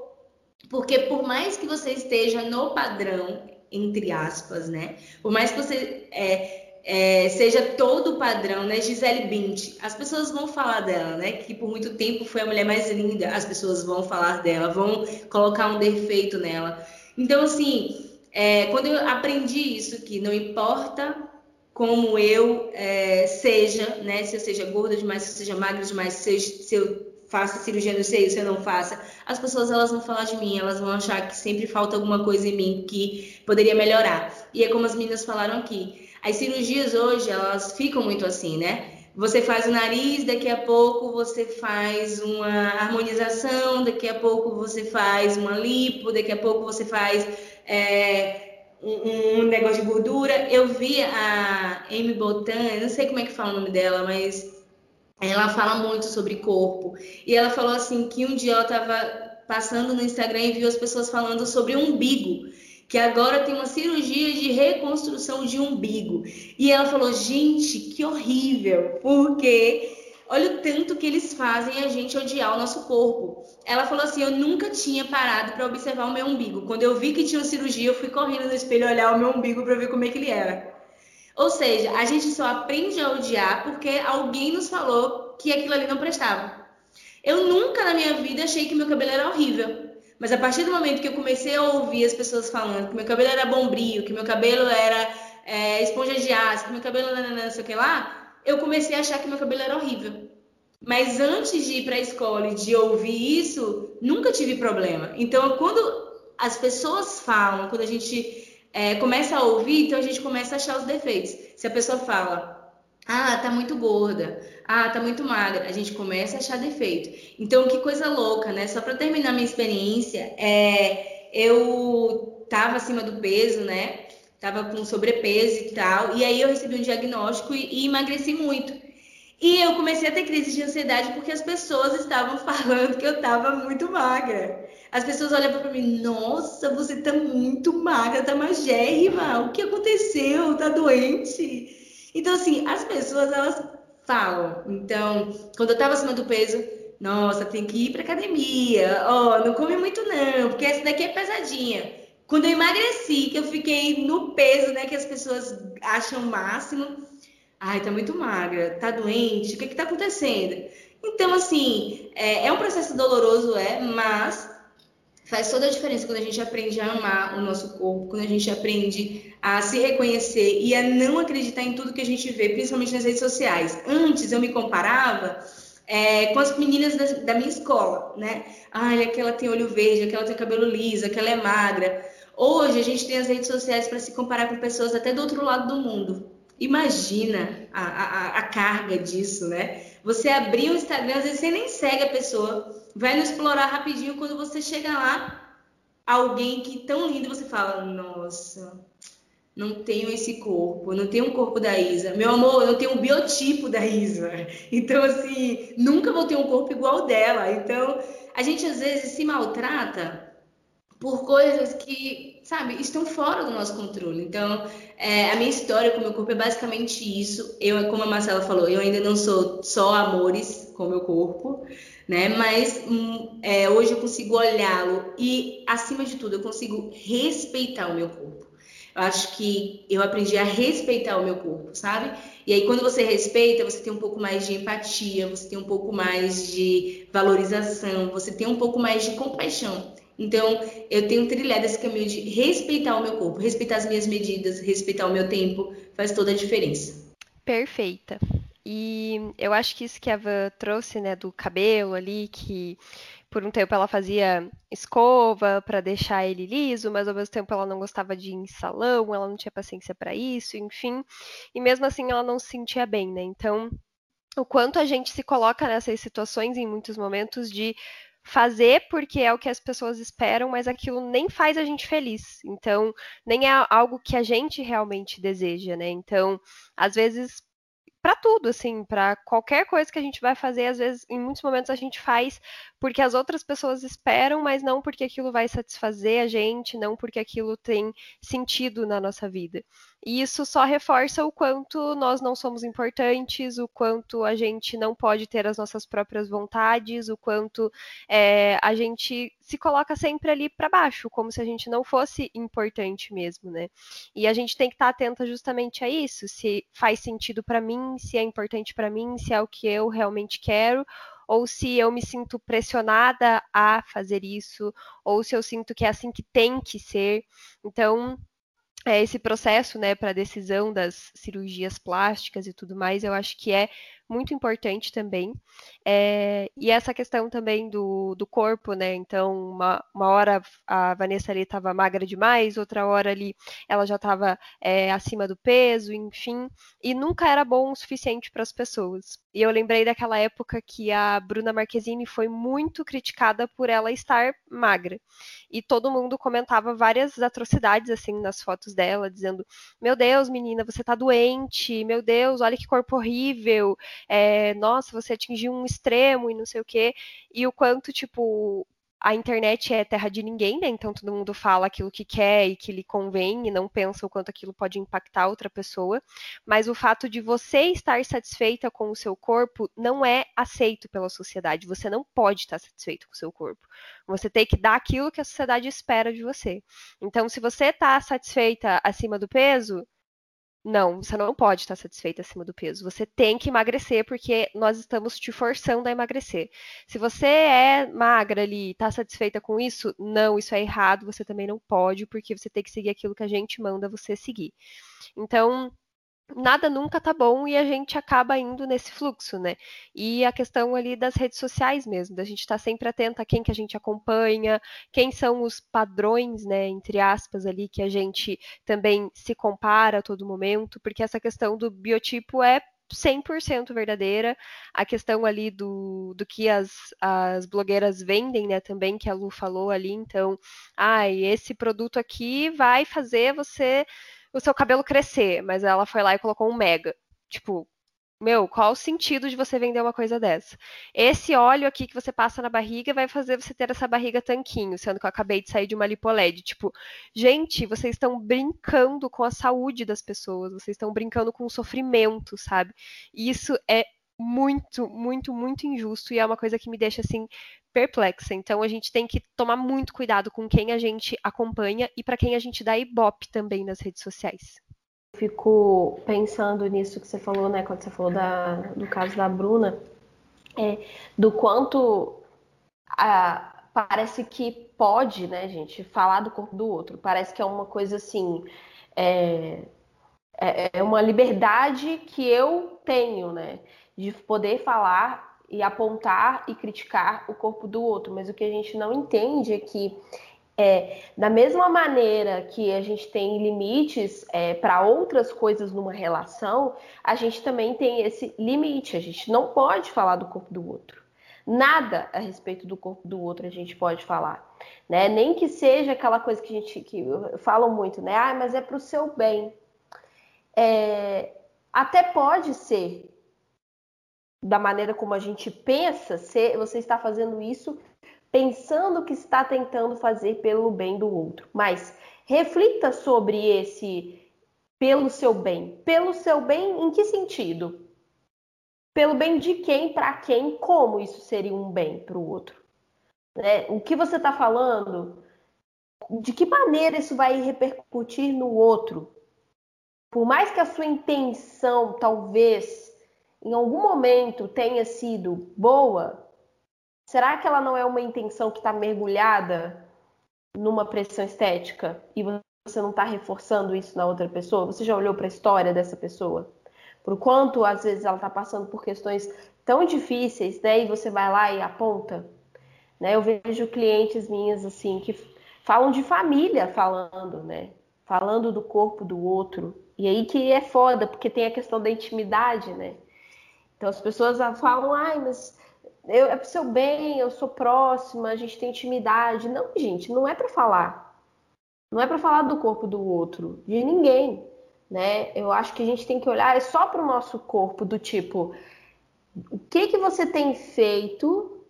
Porque por mais que você esteja no padrão, entre aspas, né? Por mais que você é, é, seja todo o padrão, né? Gisele Bint, as pessoas vão falar dela, né? Que por muito tempo foi a mulher mais linda, as pessoas vão falar dela, vão colocar um defeito nela. Então, assim, é, quando eu aprendi isso, que não importa como eu é, seja, né? Se eu seja gorda demais, se eu seja magra demais, se eu, se eu faça cirurgia no seio, se eu não faça, as pessoas elas vão falar de mim, elas vão achar que sempre falta alguma coisa em mim que poderia melhorar. E é como as meninas falaram aqui as cirurgias hoje, elas ficam muito assim, né? Você faz o nariz, daqui a pouco você faz uma harmonização, daqui a pouco você faz uma lipo, daqui a pouco você faz é, um, um, negócio de gordura. Eu vi a Amy Botan, não sei como é que fala o nome dela, mas ela fala muito sobre corpo. E ela falou assim que um dia ela estava passando no Instagram e viu as pessoas falando sobre umbigo que agora tem uma cirurgia de reconstrução de umbigo. E ela falou: gente, que horrível, porque olha o tanto que eles fazem a gente odiar o nosso corpo. Ela falou assim: eu nunca tinha parado para observar o meu umbigo. Quando eu vi que tinha cirurgia, eu fui correndo no espelho olhar o meu umbigo para ver como é que ele era. Ou seja, a gente só aprende a odiar porque alguém nos falou que aquilo ali não prestava. Eu nunca na minha vida achei que meu cabelo era horrível. Mas a partir do momento que eu comecei a ouvir as pessoas falando que meu cabelo era bombril, que meu cabelo era é, esponja de aço, que meu cabelo era não sei o que lá, eu comecei a achar que meu cabelo era horrível. Mas antes de ir para a escola e de ouvir isso, nunca tive problema. Então, quando as pessoas falam, quando a gente é, começa a ouvir, então a gente começa a achar os defeitos. Se a pessoa fala, ah, tá muito gorda. Ah, tá muito magra. A gente começa a achar defeito. Então, que coisa louca, né? Só para terminar minha experiência, é, eu tava acima do peso, né? Tava com sobrepeso e tal. E aí eu recebi um diagnóstico e, e emagreci muito. E eu comecei a ter crise de ansiedade porque as pessoas estavam falando que eu tava muito magra. As pessoas olhavam para mim, nossa, você tá muito magra, tá magérrima, o que aconteceu? Tá doente? Então, assim, as pessoas, elas falam. Então, quando eu tava acima do peso, nossa, tem que ir pra academia. Ó, oh, não come muito não, porque essa daqui é pesadinha. Quando eu emagreci, que eu fiquei no peso, né, que as pessoas acham máximo, ai, tá muito magra, tá doente, o que que tá acontecendo? Então, assim, é, é um processo doloroso, é, mas faz toda a diferença quando a gente aprende a amar o nosso corpo, quando a gente aprende a se reconhecer e a não acreditar em tudo que a gente vê, principalmente nas redes sociais. Antes eu me comparava é, com as meninas da, da, minha escola, né? Ai, aquela tem olho verde, aquela tem cabelo liso, aquela é magra. Hoje a gente tem as redes sociais para se comparar com pessoas até do outro lado do mundo. Imagina a, a, a carga disso, né? Você abrir o Instagram, às vezes você nem segue a pessoa, vai no explorar rapidinho, quando você chega lá, alguém que tão lindo, você fala, nossa, não tenho esse corpo, não tenho um corpo da Isa. Meu amor, eu tenho um biotipo da Isa. Então, assim, nunca vou ter um corpo igual dela. Então, a gente às vezes se maltrata por coisas que, sabe, estão fora do nosso controle. Então, é, a minha história com o meu corpo é basicamente isso. Eu, como a Marcela falou, eu ainda não sou só amores com o meu corpo né? Mas hum, é, hoje eu consigo olhá-lo e, acima de tudo, eu consigo respeitar o meu corpo. Eu acho que eu aprendi a respeitar o meu corpo, sabe? E aí, quando você respeita, você tem um pouco mais de empatia, você tem um pouco mais de valorização, você tem um pouco mais de compaixão. Então, eu tenho trilhado esse caminho de respeitar o meu corpo, respeitar as minhas medidas, respeitar o meu tempo, faz toda a diferença. Perfeita. E eu acho que isso que a Eva trouxe, né, do cabelo ali, que por um tempo ela fazia escova para deixar ele liso, mas ao mesmo tempo ela não gostava de ir em salão, ela não tinha paciência para isso, enfim. E mesmo assim ela não se sentia bem, né? Então, o quanto a gente se coloca nessas situações em muitos momentos de fazer porque é o que as pessoas esperam, mas aquilo nem faz a gente feliz. Então, nem é algo que a gente realmente deseja, né? Então, às vezes para tudo, assim, para qualquer coisa que a gente vai fazer, às vezes, em muitos momentos a gente faz porque as outras pessoas esperam, mas não porque aquilo vai satisfazer a gente, não porque aquilo tem sentido na nossa vida. E isso só reforça o quanto nós não somos importantes, o quanto a gente não pode ter as nossas próprias vontades, o quanto é, a gente se coloca sempre ali para baixo, como se a gente não fosse importante mesmo, né? E a gente tem que estar atenta justamente a isso, se faz sentido para mim, se é importante para mim, se é o que eu realmente quero ou se eu me sinto pressionada a fazer isso, ou se eu sinto que é assim que tem que ser. Então, é, esse processo, né, para decisão das cirurgias plásticas e tudo mais, eu acho que é muito importante também. É, e essa questão também do, do corpo, né? Então, uma, uma hora a Vanessa ali estava magra demais, outra hora ali ela já estava é, acima do peso, enfim. E nunca era bom o suficiente para as pessoas. E eu lembrei daquela época que a Bruna Marquezine foi muito criticada por ela estar magra. E todo mundo comentava várias atrocidades, assim, nas fotos dela, dizendo: Meu Deus, menina, você tá doente, meu Deus, olha que corpo horrível é, nossa, você atingiu um extremo e não sei o quê, e o quanto, tipo, a internet é terra de ninguém, né? Então todo mundo fala aquilo que quer e que lhe convém e não pensa o quanto aquilo pode impactar outra pessoa. Mas o fato de você estar satisfeita com o seu corpo não é aceito pela sociedade. Você não pode estar satisfeito com o seu corpo. Você tem que dar aquilo que a sociedade espera de você. Então, se você está satisfeita acima do peso, não, você não pode estar satisfeita acima do peso. Você tem que emagrecer porque nós estamos te forçando a emagrecer. Se você é magra ali e está satisfeita com isso, não, isso é errado. Você também não pode porque você tem que seguir aquilo que a gente manda você seguir. Então, nada nunca tá bom e a gente acaba indo nesse fluxo, né? E a questão ali das redes sociais mesmo, da gente estar tá sempre atenta a quem que a gente acompanha, quem são os padrões, né, entre aspas ali que a gente também se compara a todo momento, porque essa questão do biotipo é 100% verdadeira. A questão ali do, do que as, as blogueiras vendem, né, também, que a Lu falou ali. Então, ah, esse produto aqui vai fazer você o seu cabelo crescer, mas ela foi lá e colocou um mega. Tipo, meu, qual o sentido de você vender uma coisa dessa? Esse óleo aqui que você passa na barriga vai fazer você ter essa barriga tanquinho, sendo que eu acabei de sair de uma lipoled. Tipo, gente, vocês estão brincando com a saúde das pessoas, vocês estão brincando com o sofrimento, sabe? E isso é muito, muito, muito injusto e é uma coisa que me deixa assim perplexa. Então a gente tem que tomar muito cuidado com quem a gente acompanha e para quem a gente dá ibope também nas redes sociais. Fico pensando nisso que você falou, né, quando você falou da, do caso da Bruna, é, do quanto a, parece que pode, né, gente, falar do corpo do outro. Parece que é uma coisa assim, é, é, é uma liberdade que eu tenho, né, de poder falar e apontar e criticar o corpo do outro, mas o que a gente não entende é que é, da mesma maneira que a gente tem limites é, para outras coisas numa relação, a gente também tem esse limite. A gente não pode falar do corpo do outro. Nada a respeito do corpo do outro a gente pode falar, né? Nem que seja aquela coisa que a gente que falam muito, né? Ah, mas é para o seu bem. É, até pode ser, da maneira como a gente pensa, se você está fazendo isso pensando que está tentando fazer pelo bem do outro. Mas reflita sobre esse pelo seu bem. Pelo seu bem em que sentido? Pelo bem de quem, para quem, como isso seria um bem para o outro? Né? O que você está falando? De que maneira isso vai repercutir no outro? Por mais que a sua intenção talvez em algum momento tenha sido boa, será que ela não é uma intenção que está mergulhada numa pressão estética e você não está reforçando isso na outra pessoa? Você já olhou para a história dessa pessoa? Por quanto às vezes ela está passando por questões tão difíceis, né? E você vai lá e aponta. Né? Eu vejo clientes minhas assim que falam de família falando, né? Falando do corpo do outro. E aí que é foda, porque tem a questão da intimidade, né? Então as pessoas falam, ai, mas eu, é pro seu bem, eu sou próxima, a gente tem intimidade. Não, gente, não é para falar. Não é para falar do corpo do outro, de ninguém, né? Eu acho que a gente tem que olhar é só para o nosso corpo, do tipo, o que que você tem feito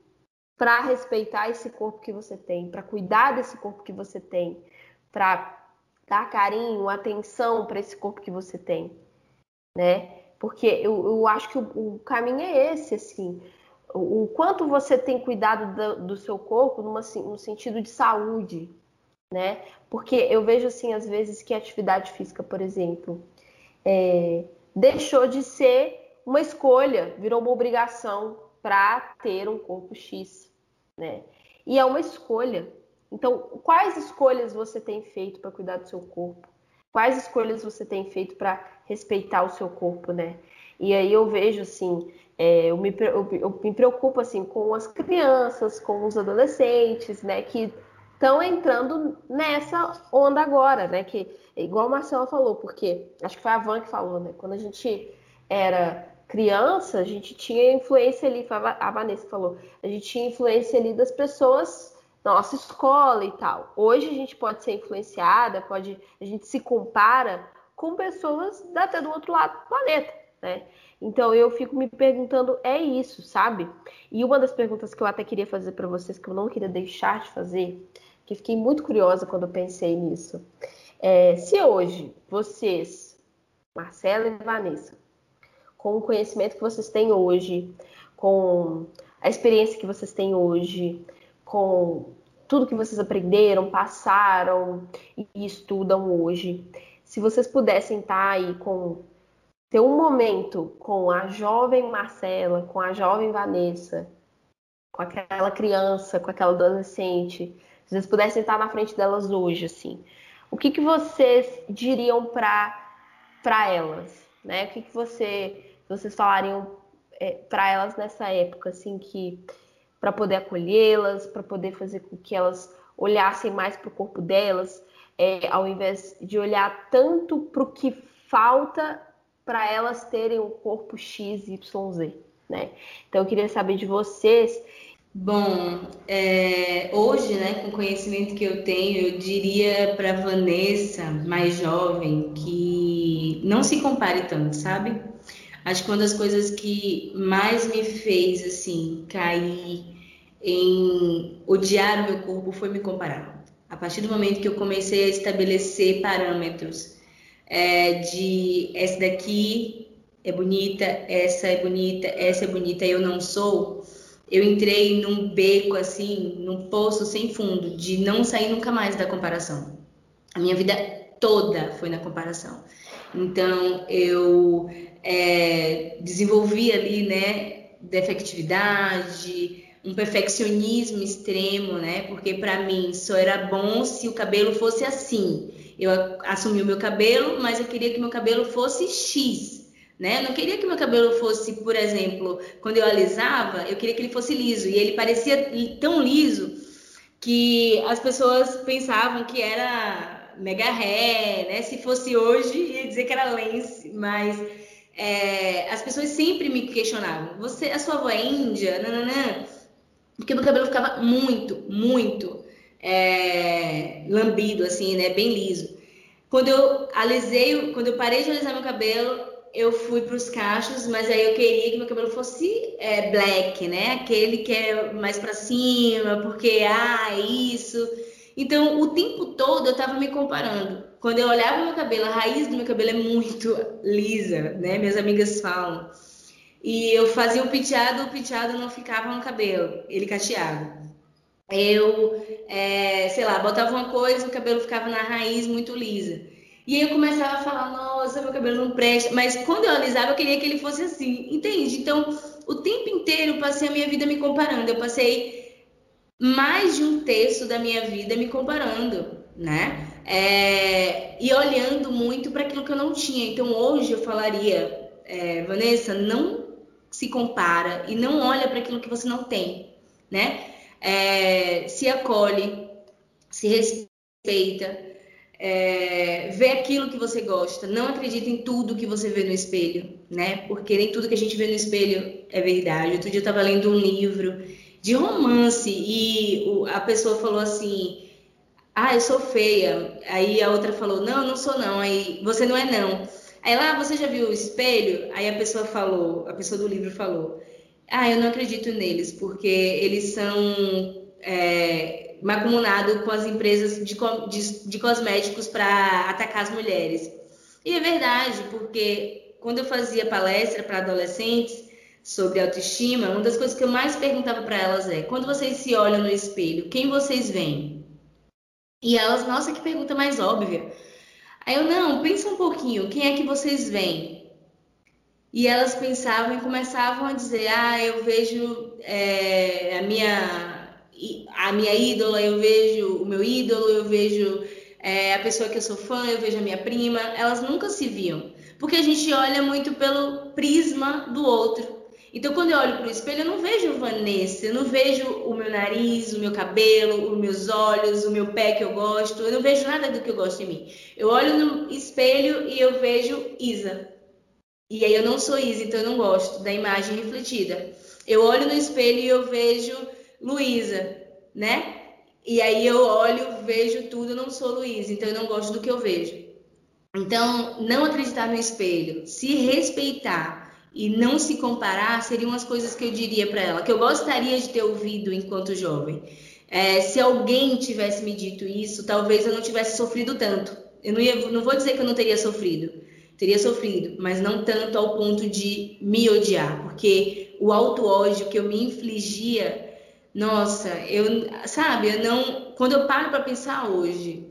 para respeitar esse corpo que você tem, para cuidar desse corpo que você tem, para dar carinho, atenção para esse corpo que você tem, né? Porque eu, eu acho que o, o, caminho é esse, assim. O, o quanto você tem cuidado do, do seu corpo numa, assim, no sentido de saúde, né? Porque eu vejo, assim, às vezes que a atividade física, por exemplo, é, deixou de ser uma escolha, virou uma obrigação para ter um corpo X, né? E é uma escolha. Então, quais escolhas você tem feito para cuidar do seu corpo? Quais escolhas você tem feito para respeitar o seu corpo, né? E aí eu vejo assim, é, eu, me, eu, eu, me preocupo assim com as crianças, com os adolescentes, né? Que estão entrando nessa onda agora, né? Que igual a Marcela falou, porque acho que foi a Van que falou, né? Quando a gente era criança, a gente tinha influência ali, a Vanessa falou, a gente tinha influência ali das pessoas nossa escola e tal. Hoje a gente pode ser influenciada, pode, a gente se compara com pessoas até do outro lado do planeta, né? Então eu fico me perguntando, é isso, sabe? E uma das perguntas que eu até queria fazer para vocês, que eu não queria deixar de fazer, que fiquei muito curiosa quando eu pensei nisso, é, se hoje vocês, Marcela e Vanessa, com o conhecimento que vocês têm hoje, com a experiência que vocês têm hoje, com tudo que vocês aprenderam, passaram e estudam hoje. Se vocês pudessem estar aí com ter um momento com a jovem Marcela, com a jovem Vanessa, com aquela criança, com aquela adolescente, se vocês pudessem estar na frente delas hoje, assim, o que, que vocês diriam para para elas, né? O que, que você, vocês falariam é, para elas nessa época, assim, que para poder acolhê-las, para poder fazer com que elas olhassem mais para o corpo delas, é, ao invés de olhar tanto para o que falta para elas terem o um corpo X, Y, Z, né? Então eu queria saber de vocês. Bom, é, hoje, né, com o conhecimento que eu tenho, eu diria para Vanessa, mais jovem, que não se compare tanto, sabe? Acho que uma das coisas que mais me fez assim cair em odiar o meu corpo foi me comparar. A partir do momento que eu comecei a estabelecer parâmetros é, de essa daqui é bonita, essa é bonita, essa é bonita, eu não sou, eu entrei num beco assim, num poço sem fundo, de não sair nunca mais da comparação. A minha vida toda foi na comparação. Então eu é, desenvolvi ali, né, defectividade, um perfeccionismo extremo, né? Porque para mim só era bom se o cabelo fosse assim. Eu assumi o meu cabelo, mas eu queria que meu cabelo fosse X né? Eu não queria que meu cabelo fosse, por exemplo, quando eu alisava, eu queria que ele fosse liso. E ele parecia tão liso que as pessoas pensavam que era mega ré, né? Se fosse hoje, ia dizer que era lens, mas é, as pessoas sempre me questionavam: você, a sua avó é índia? Não. Porque meu cabelo ficava muito, muito é, lambido, assim, né? Bem liso. Quando eu alisei, quando eu parei de alisar meu cabelo, eu fui para os cachos, mas aí eu queria que meu cabelo fosse é, black, né? Aquele que é mais para cima, porque ah, isso. Então, o tempo todo eu estava me comparando. Quando eu olhava meu cabelo, a raiz do meu cabelo é muito lisa, né? Minhas amigas falam. E eu fazia o penteado, o penteado não ficava no cabelo, ele cacheava. Eu, é, sei lá, botava uma coisa, o cabelo ficava na raiz muito lisa. E aí eu começava a falar, nossa, meu cabelo não presta. Mas quando eu alisava, eu queria que ele fosse assim, entende? Então, o tempo inteiro eu passei a minha vida me comparando. Eu passei mais de um terço da minha vida me comparando, né? É... e olhando muito para aquilo que eu não tinha. Então, hoje eu falaria, é, Vanessa, não se compara e não olha para aquilo que você não tem, né? É, se acolhe, se respeita, é, vê aquilo que você gosta, não acredita em tudo que você vê no espelho, né? Porque nem tudo que a gente vê no espelho é verdade. Outro dia eu estava lendo um livro de romance e a pessoa falou assim: Ah, eu sou feia. Aí a outra falou: Não, não sou não. Aí você não é não. Aí lá, ah, você já viu o espelho? Aí a pessoa falou, a pessoa do livro falou: Ah, eu não acredito neles, porque eles são. É, macumunado com as empresas de, de, de cosméticos para atacar as mulheres. E é verdade, porque quando eu fazia palestra para adolescentes sobre autoestima, uma das coisas que eu mais perguntava para elas é: quando vocês se olham no espelho, quem vocês veem? E elas, nossa, que pergunta mais óbvia. Aí eu, não, pensa um pouquinho, quem é que vocês veem? E elas pensavam e começavam a dizer: ah, eu vejo é, a minha a minha ídola, eu vejo o meu ídolo, eu vejo é, a pessoa que eu sou fã, eu vejo a minha prima, elas nunca se viam. Porque a gente olha muito pelo prisma do outro. Então, quando eu olho para o espelho, eu não vejo Vanessa, eu não vejo o meu nariz, o meu cabelo, os meus olhos, o meu pé que eu gosto, eu não vejo nada do que eu gosto em mim. Eu olho no espelho e eu vejo Isa. E aí eu não sou Isa, então eu não gosto da imagem refletida. Eu olho no espelho e eu vejo Luísa, né? E aí eu olho, vejo tudo, eu não sou Luísa, então eu não gosto do que eu vejo. Então, não acreditar no espelho, se respeitar e não se comparar seriam as coisas que eu diria para ela, que eu gostaria de ter ouvido enquanto jovem. É, se alguém tivesse me dito isso, talvez eu não tivesse sofrido tanto. Eu não, ia, não vou dizer que eu não teria sofrido, teria sofrido, mas não tanto ao ponto de me odiar, porque o auto-ódio que eu me infligia nossa, eu, sabe, eu não, quando eu paro para pensar hoje,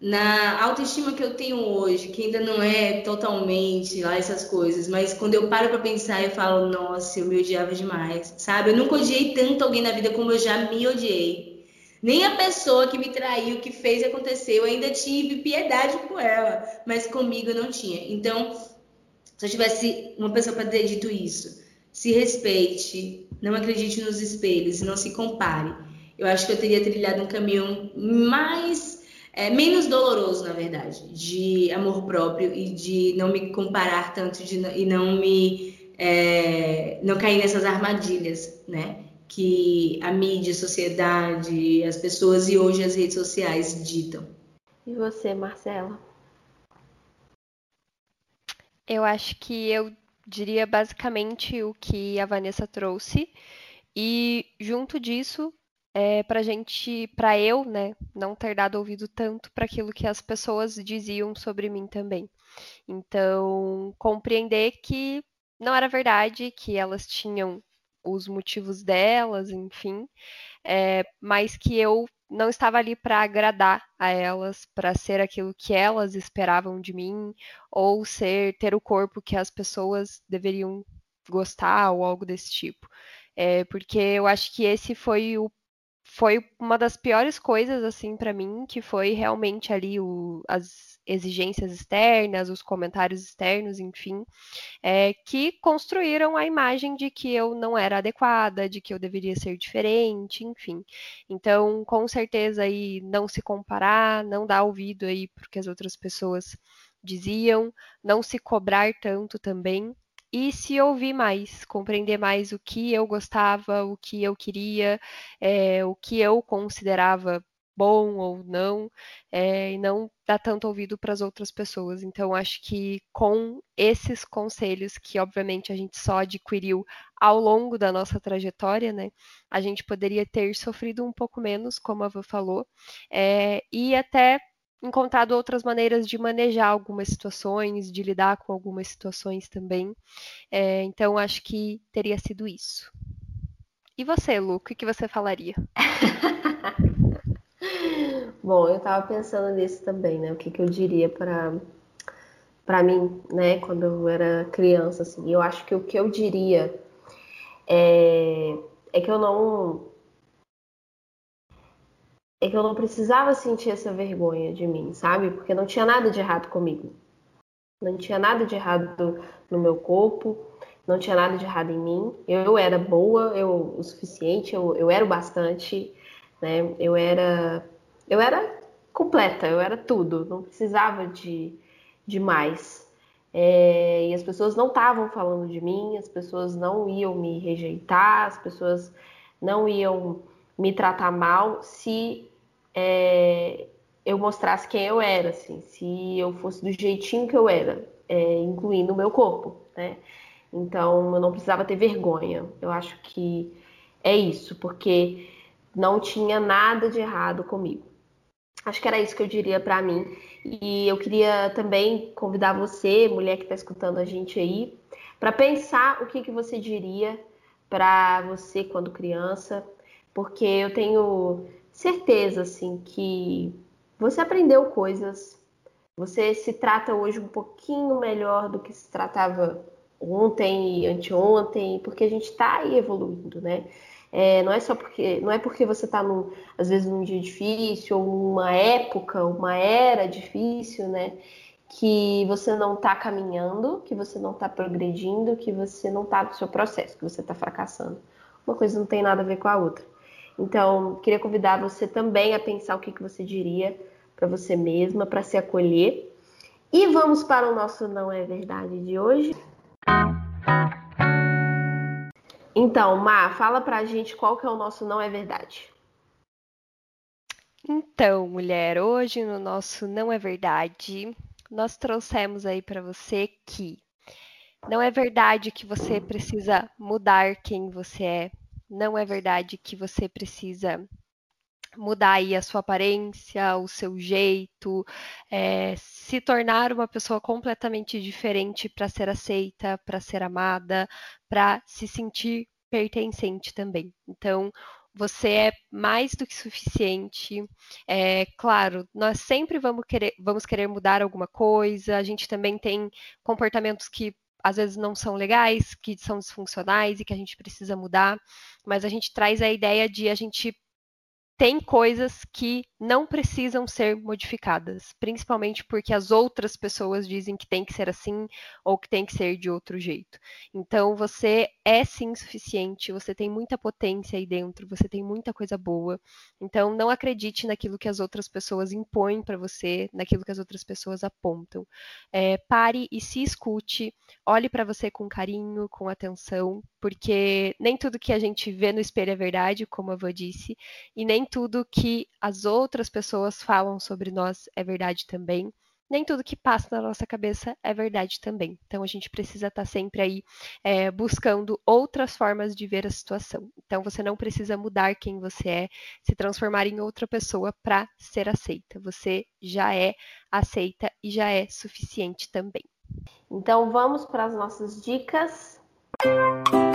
na autoestima que eu tenho hoje, que ainda não é totalmente lá essas coisas, mas quando eu paro para pensar, eu falo, nossa, eu me odiava demais, sabe? Eu nunca odiei tanto alguém na vida como eu já me odiei. Nem a pessoa que me traiu, que fez acontecer, eu ainda tive piedade com ela, mas comigo eu não tinha. Então, se eu tivesse uma pessoa para ter dito isso, se respeite, não acredite nos espelhos, não se compare. Eu acho que eu teria trilhado um caminho mais, é, menos doloroso, na verdade, de amor próprio e de não me comparar tanto de, e não me é, não cair nessas armadilhas, né? Que a mídia, a sociedade, as pessoas e hoje as redes sociais ditam. E você, Marcela? Eu acho que eu diria basicamente o que a Vanessa trouxe. E junto disso, é, para gente, para eu, né, não ter dado ouvido tanto para aquilo que as pessoas diziam sobre mim também. Então, compreender que não era verdade, que elas tinham os motivos delas, enfim, é, mas que eu não estava ali para agradar a elas, para ser aquilo que elas esperavam de mim, ou ser ter o corpo que as pessoas deveriam gostar ou algo desse tipo. É, porque eu acho que esse foi o foi uma das piores coisas assim para mim, que foi realmente ali o, as exigências externas, os comentários externos, enfim, é, que construíram a imagem de que eu não era adequada, de que eu deveria ser diferente, enfim. Então, com certeza aí não se comparar, não dar ouvido aí porque as outras pessoas diziam, não se cobrar tanto também, e se ouvir mais, compreender mais o que eu gostava, o que eu queria, é, o que eu considerava bom ou não, é, e não dar tanto ouvido para as outras pessoas. Então, acho que com esses conselhos, que obviamente a gente só adquiriu ao longo da nossa trajetória, né, a gente poderia ter sofrido um pouco menos, como a Vã falou, é, e até encontrado outras maneiras de manejar algumas situações, de lidar com algumas situações também. É, então, acho que teria sido isso. E você, Lu, o que você falaria? Bom, eu estava pensando nisso também, né? O que, que eu diria para para mim, né? Quando eu era criança, assim. Eu acho que o que eu diria é, é que eu não é que eu não precisava sentir essa vergonha de mim, sabe? Porque não tinha nada de errado comigo. Não tinha nada de errado no meu corpo, não tinha nada de errado em mim. Eu era boa, eu o suficiente, eu, eu era o bastante, né? Eu era eu era completa, eu era tudo, não precisava de, de mais. É, e as pessoas não estavam falando de mim, as pessoas não iam me rejeitar, as pessoas não iam me tratar mal se é, eu mostrasse quem eu era, assim, se eu fosse do jeitinho que eu era, é, incluindo o meu corpo, né? Então eu não precisava ter vergonha. Eu acho que é isso, porque não tinha nada de errado comigo. Acho que era isso que eu diria para mim. E eu queria também convidar você, mulher que está escutando a gente aí, para pensar o que, que você diria para você quando criança, porque eu tenho certeza assim que você aprendeu coisas, você se trata hoje um pouquinho melhor do que se tratava ontem e anteontem, porque a gente está aí evoluindo, né? É, não é só porque não é porque você está às vezes num dia difícil ou numa época, uma era difícil, né? Que você não está caminhando, que você não está progredindo, que você não está no seu processo, que você está fracassando. Uma coisa não tem nada a ver com a outra. Então, queria convidar você também a pensar o que, que você diria para você mesma, para se acolher. E vamos para o nosso Não é Verdade de hoje. Então, Má, fala pra gente qual que é o nosso não é verdade. Então, mulher, hoje no nosso não é verdade, nós trouxemos aí para você que não é verdade que você precisa mudar quem você é, não é verdade que você precisa mudar aí a sua aparência, o seu jeito, é, se tornar uma pessoa completamente diferente para ser aceita, para ser amada, para se sentir pertencente também. Então, você é mais do que suficiente. É claro, nós sempre vamos querer, vamos querer mudar alguma coisa. A gente também tem comportamentos que às vezes não são legais, que são disfuncionais e que a gente precisa mudar, mas a gente traz a ideia de a gente tem coisas que não precisam ser modificadas, principalmente porque as outras pessoas dizem que tem que ser assim ou que tem que ser de outro jeito. Então você é sim suficiente, você tem muita potência aí dentro, você tem muita coisa boa. Então não acredite naquilo que as outras pessoas impõem para você, naquilo que as outras pessoas apontam. É, pare e se escute, olhe para você com carinho, com atenção, porque nem tudo que a gente vê no espelho é verdade, como a Vã disse, e nem tudo que as outras pessoas falam sobre nós é verdade também nem tudo que passa na nossa cabeça é verdade também. Então a gente precisa estar tá sempre aí é, buscando outras formas de ver a situação. Então você não precisa mudar quem você é, se transformar em outra pessoa para ser aceita. Você já é aceita e já é suficiente também. Então vamos para as nossas dicas. Música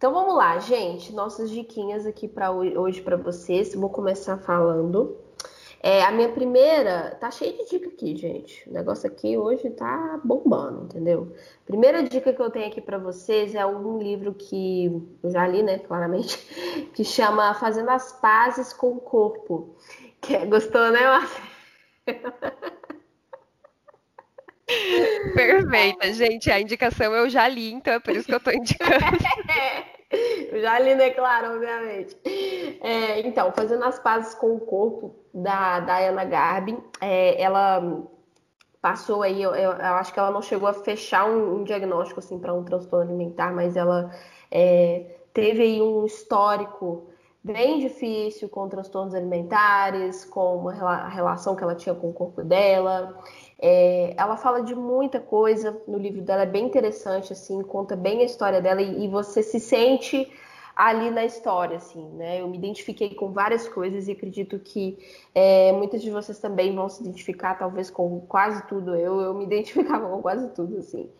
Então vamos lá, gente. Nossas diquinhas aqui para hoje para vocês. Vou começar falando. É, a minha primeira, tá cheia de dica aqui, gente. O negócio aqui hoje tá bombando, entendeu? Primeira dica que eu tenho aqui para vocês é um livro que eu já li, né, claramente, que chama Fazendo as Pazes com o Corpo. Que é, gostou, né, Márcia? Perfeita, gente. A indicação eu já li, então é por isso que eu estou indicando. eu já li, né, claro, obviamente. É, então, Fazendo as Pazes com o Corpo, da Diana Garbi, é, ela passou aí, eu, eu, acho que ela não chegou a fechar um, um diagnóstico assim para um transtorno alimentar, mas ela é, teve aí um histórico bem difícil com transtornos alimentares, com a relação que ela tinha com o corpo dela. É, ela fala de muita coisa no livro dela, é bem interessante, assim, conta bem a história dela e, e, você se sente ali na história, assim, né? Eu me identifiquei com várias coisas e acredito que é, muitas de vocês também vão se identificar, talvez com quase tudo. Eu, eu me identificava com quase tudo, assim.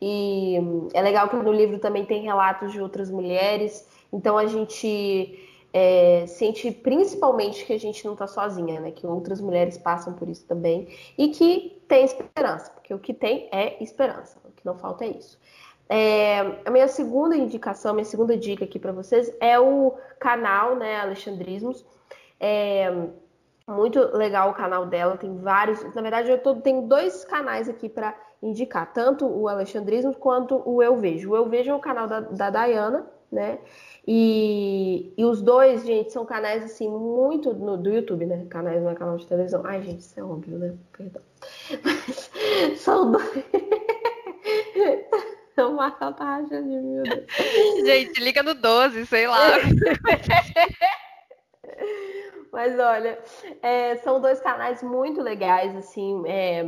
E é legal que no livro também tem relatos de outras mulheres, então a gente é, sente principalmente que a gente não está sozinha, né? Que outras mulheres passam por isso também e que tem esperança, porque o que tem é esperança, o que não falta é isso. É, a minha segunda indicação, minha segunda dica aqui para vocês é o canal, né, Alexandrismos. É muito legal o canal dela, tem vários. Na verdade, eu tô, tenho dois canais aqui para indicar, tanto o Alexandrismos quanto o Eu Vejo. O Eu Vejo é o canal da, da Dayana, né? E, e os dois, gente, são canais assim, muito no, do YouTube, né? Canais não é canal de televisão. Ai, gente, isso é óbvio, né? Perdão. Mas são dois. O Marcel tá rachando de mil. Gente, liga no 12, sei lá. Mas olha, é, são dois canais muito legais, assim, é,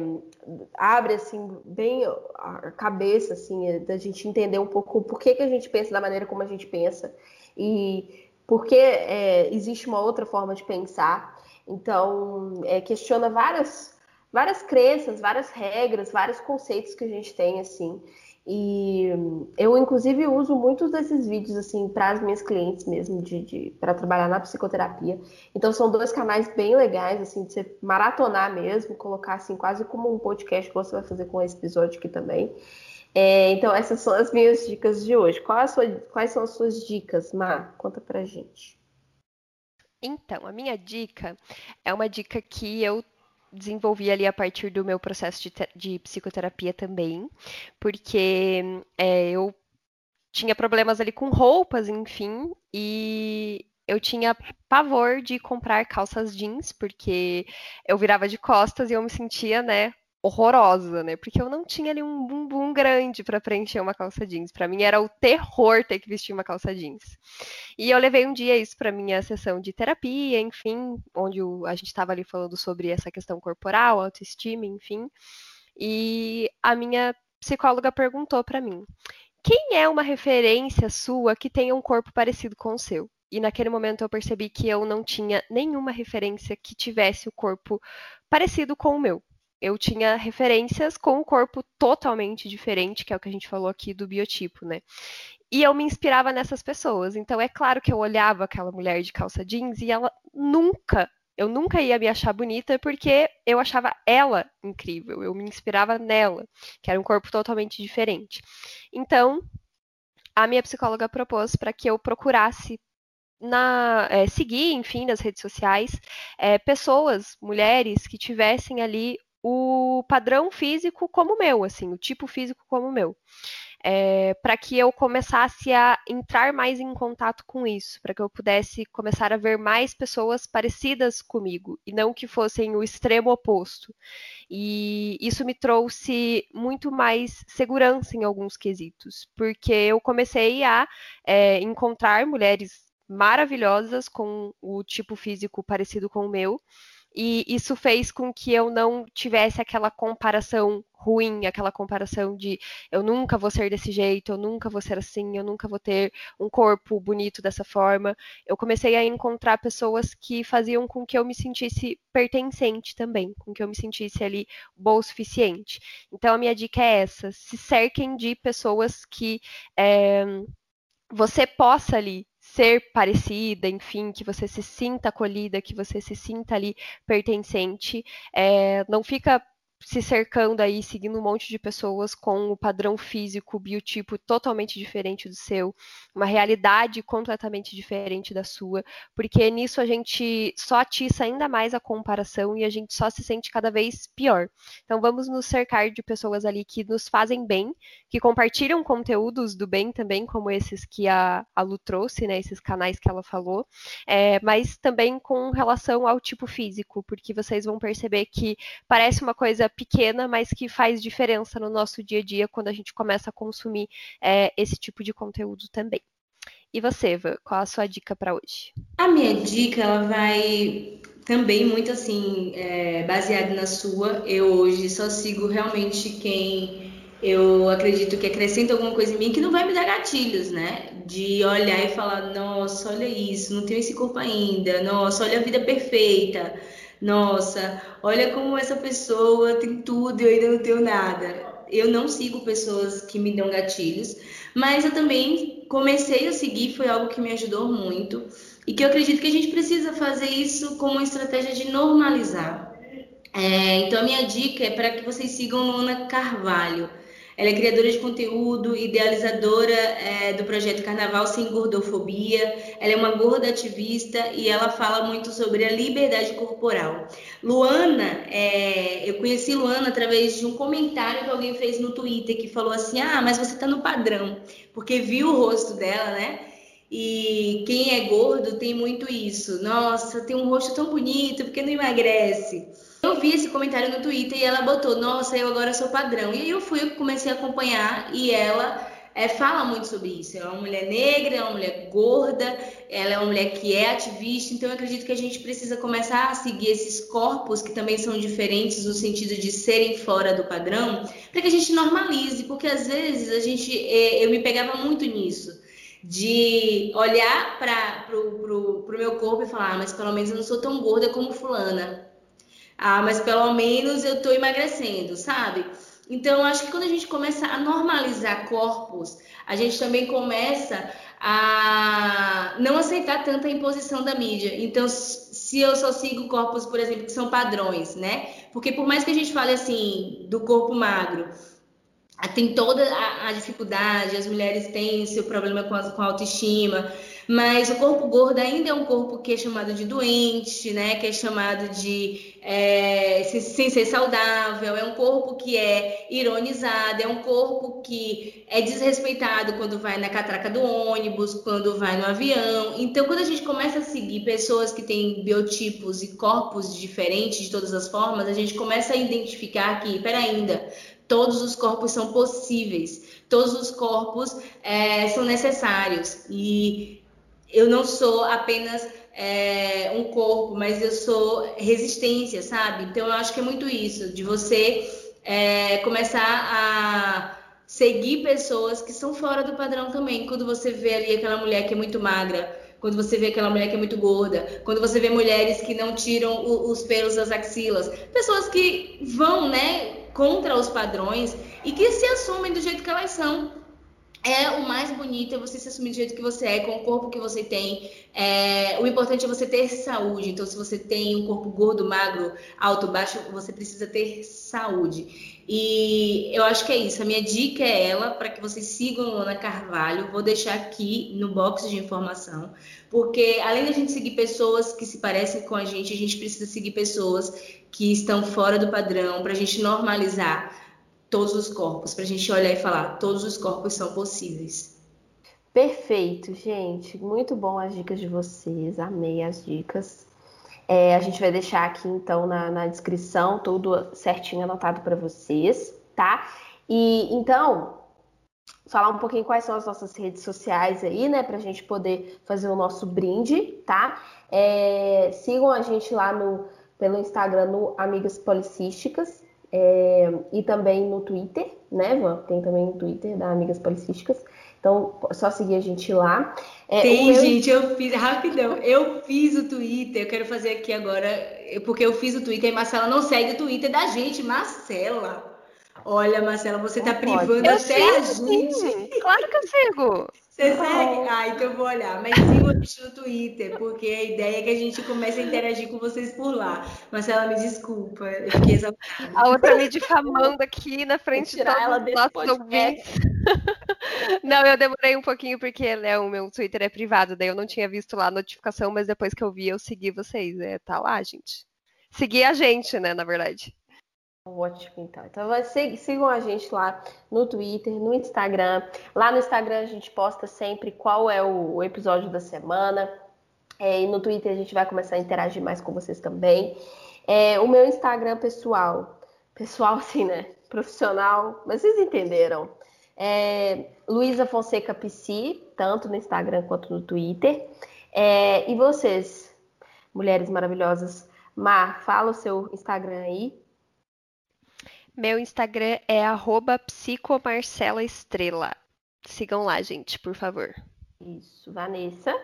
abre assim bem a cabeça, assim, é, da gente entender um pouco por que, que a gente pensa da maneira como a gente pensa e porque é, existe uma outra forma de pensar. Então, é, questiona várias, várias crenças, várias regras, vários conceitos que a gente tem, assim. E eu, inclusive, uso muitos desses vídeos assim para as minhas clientes mesmo, de, de para trabalhar na psicoterapia. Então são dois canais bem legais, assim, de você maratonar mesmo, colocar assim, quase como um podcast que você vai fazer com esse episódio aqui também. É, então, essas são as minhas dicas de hoje. Sua, quais são as suas dicas, Mar? Conta pra gente. Então, a minha dica é uma dica que eu desenvolvi ali a partir do meu processo de, de psicoterapia também, porque é, eu tinha problemas ali com roupas, enfim, e eu tinha pavor de comprar calças jeans, porque eu virava de costas e eu me sentia, né, horrorosa, né? Porque eu não tinha ali um bumbum grande para preencher uma calça jeans. Para mim era o terror ter que vestir uma calça jeans. E eu levei um dia isso para minha sessão de terapia, enfim, onde a gente estava ali falando sobre essa questão corporal, autoestima, enfim. E a minha psicóloga perguntou para mim: "Quem é uma referência sua que tenha um corpo parecido com o seu?" E naquele momento eu percebi que eu não tinha nenhuma referência que tivesse o corpo parecido com o meu eu tinha referências com um corpo totalmente diferente, que é o que a gente falou aqui do biotipo, né? E eu me inspirava nessas pessoas. Então é claro que eu olhava aquela mulher de calça jeans e ela nunca, eu nunca ia me achar bonita porque eu achava ela incrível, eu me inspirava nela, que era um corpo totalmente diferente. Então, a minha psicóloga propôs para que eu procurasse na, é, seguir, enfim, nas redes sociais, é, pessoas, mulheres que tivessem ali o padrão físico como o meu, assim, o tipo físico como o meu. É, para que eu começasse a entrar mais em contato com isso, para que eu pudesse começar a ver mais pessoas parecidas comigo e não que fossem o extremo oposto. E isso me trouxe muito mais segurança em alguns quesitos, porque eu comecei a é, encontrar mulheres maravilhosas com o tipo físico parecido com o meu e isso fez com que eu não tivesse aquela comparação ruim, aquela comparação de eu nunca vou ser desse jeito, eu nunca vou ser assim, eu nunca vou ter um corpo bonito dessa forma. Eu comecei a encontrar pessoas que faziam com que eu me sentisse pertencente também, com que eu me sentisse ali boa o suficiente. Então a minha dica é essa: se cerquem de pessoas que é, você possa ali ser parecida, enfim, que você se sinta acolhida, que você se sinta ali pertencente. É, não fica se cercando aí, seguindo um monte de pessoas com o padrão físico, biotipo totalmente diferente do seu, uma realidade completamente diferente da sua, porque nisso a gente só atiça ainda mais a comparação e a gente só se sente cada vez pior. Então vamos nos cercar de pessoas ali que nos fazem bem, que compartilham conteúdos do bem também, como esses que a, a Lu trouxe, né, esses canais que ela falou, é, mas também com relação ao tipo físico, porque vocês vão perceber que parece uma coisa coisa pequena, mas que faz diferença no nosso dia a dia quando a gente começa a consumir é, esse tipo de conteúdo também. E você, Eva, qual a sua dica para hoje? A minha dica, ela vai também muito assim, é, baseada na sua. Eu hoje só sigo realmente quem eu acredito que acrescenta alguma coisa em mim que não vai me dar gatilhos, né? De olhar e falar, nossa, olha isso, não tenho esse corpo ainda, nossa, olha a vida perfeita nossa, olha como essa pessoa tem tudo e eu ainda não tenho nada. Eu não sigo pessoas que me dão gatilhos, mas eu também comecei a seguir, foi algo que me ajudou muito e que eu acredito que a gente precisa fazer isso como uma estratégia de normalizar. É, então, a minha dica é para que vocês sigam Luana Carvalho. Ela é criadora de conteúdo, idealizadora é, do projeto Carnaval Sem Gordofobia. Ela é uma gorda ativista e ela fala muito sobre a liberdade corporal. Luana, é, eu conheci Luana através de um comentário que alguém fez no Twitter que falou assim: Ah, mas você tá no padrão, porque viu o rosto dela, né? E quem é gordo tem muito isso. Nossa, tem um rosto tão bonito, porque não emagrece? Eu vi esse comentário no Twitter e ela botou, nossa, eu agora sou padrão. E aí eu fui, comecei a acompanhar e ela é, fala muito sobre isso. Ela é uma mulher negra, é uma mulher gorda, ela é uma mulher que é ativista, então eu acredito que a gente precisa começar a seguir esses corpos que também são diferentes no sentido de serem fora do padrão, para que a gente normalize, porque às vezes a gente, é, eu me pegava muito nisso de olhar para o meu corpo e falar, ah, mas pelo menos eu não sou tão gorda como fulana. Ah, mas pelo menos eu estou emagrecendo, sabe? Então, acho que quando a gente começa a normalizar corpos, a gente também começa a não aceitar tanta imposição da mídia. Então, se eu só sigo corpos, por exemplo, que são padrões, né? Porque por mais que a gente fale assim do corpo magro, tem toda a, dificuldade, as mulheres têm seu problema com a, com a autoestima, mas o corpo gordo ainda é um corpo que é chamado de doente, né? Que é chamado de é, sem ser saudável, é um corpo que é ironizado, é um corpo que é desrespeitado quando vai na catraca do ônibus, quando vai no avião. Então, quando a gente começa a seguir pessoas que têm biotipos e corpos diferentes de todas as formas, a gente começa a identificar que, peraí, ainda, todos os corpos são possíveis, todos os corpos é, são necessários. E eu não sou apenas é, um corpo, mas eu sou resistência, sabe? Então eu acho que é muito isso, de você é, começar a seguir pessoas que são fora do padrão também. Quando você vê ali aquela mulher que é muito magra, quando você vê aquela mulher que é muito gorda, quando você vê mulheres que não tiram o, os pelos das axilas, pessoas que vão, né, contra os padrões e que se assumem do jeito que elas são é o mais bonito é você se assumir do jeito que você é, com o corpo que você tem. É, o importante é você ter saúde. Então, se você tem um corpo gordo, magro, alto, baixo, você precisa ter saúde. E eu acho que é isso. A minha dica é ela para que vocês sigam Ana Carvalho. Vou deixar aqui no box de informação, porque além da gente seguir pessoas que se parecem com a gente, a gente precisa seguir pessoas que estão fora do padrão para a gente normalizar todos os corpos, para a gente olhar e falar, todos os corpos são possíveis. Perfeito, gente. Muito bom as dicas de vocês. Amei as dicas. É, a gente vai deixar aqui então na, na descrição tudo certinho anotado para vocês, tá? E então falar um pouquinho quais são as nossas redes sociais aí, né, para a gente poder fazer o nosso brinde, tá? É, sigam a gente lá no pelo Instagram no Amigas Policísticas, é, e também no Twitter, né, Van? Tem também no Twitter da Amigas Policísticas. Então, só seguir a gente lá. É, Tem, meu... gente, eu fiz, rapidão, eu fiz o Twitter, eu quero fazer aqui agora, porque eu fiz o Twitter e Marcela não segue o Twitter da gente, Marcela. Olha, Marcela, você tá privando eu até sigo, a gente. Sim. Claro que eu sigo. Você segue? Ah, então eu vou olhar. Mas sigam a no Twitter, porque a ideia é que a gente comece a interagir com vocês por lá. Marcela, me desculpa, eu fiquei exaltada. A outra me difamando aqui na frente de todos ela os nossos ouvintes. Não, eu demorei um pouquinho porque né, o meu Twitter é privado, daí eu não tinha visto lá a notificação, mas depois que eu vi, eu segui vocês. É, tá lá, gente. Segui a gente, né, na verdade. Ótimo, então. Então sigam a gente lá no Twitter, no Instagram. Lá no Instagram a gente posta sempre qual é o, o episódio da semana. É, e no Twitter a gente vai começar a interagir mais com vocês também. É, o meu Instagram pessoal, pessoal assim, né? Profissional, mas vocês entenderam. É Luísa Fonseca PC, tanto no Instagram quanto no Twitter. É, e vocês, mulheres maravilhosas, Mar, fala o seu Instagram aí. Meu Instagram é psicomarcelaestrela. Sigam lá, gente, por favor. Isso, Vanessa.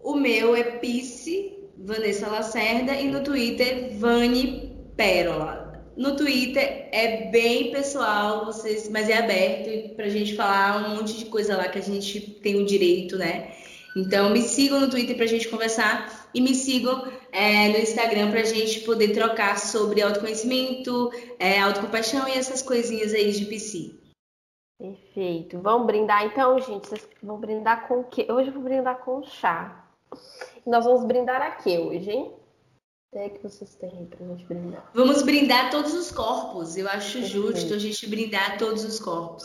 O meu é Pice, Vanessa Lacerda, e no Twitter, Vani Pérola. No Twitter é bem pessoal, vocês, mas é aberto pra gente falar um monte de coisa lá que a gente tem o direito, né? Então me sigam no Twitter pra gente conversar e me sigam é, no Instagram pra gente poder trocar sobre autoconhecimento, é, autocompaixão e essas coisinhas aí de PC. Perfeito. Vamos brindar então, gente. Vocês vão brindar com o quê? Hoje eu vou brindar com chá. Nós vamos brindar aqui hoje, hein? O que é que vocês têm aí pra gente brindar? Vamos brindar todos os corpos. Eu acho Perfeito. justo a gente brindar todos os corpos.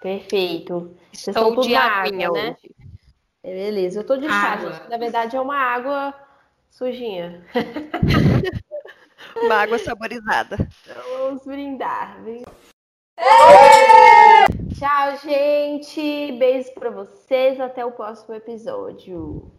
Perfeito. Vocês Estou estão tudo de água, né? hoje. É, Beleza, eu tô de chá, Água. gente. Na verdade é uma água sujinha. Uma água saborizada. Então vamos brindar. Brin- Tchau, gente. Beijo pra vocês. Até o próximo episódio.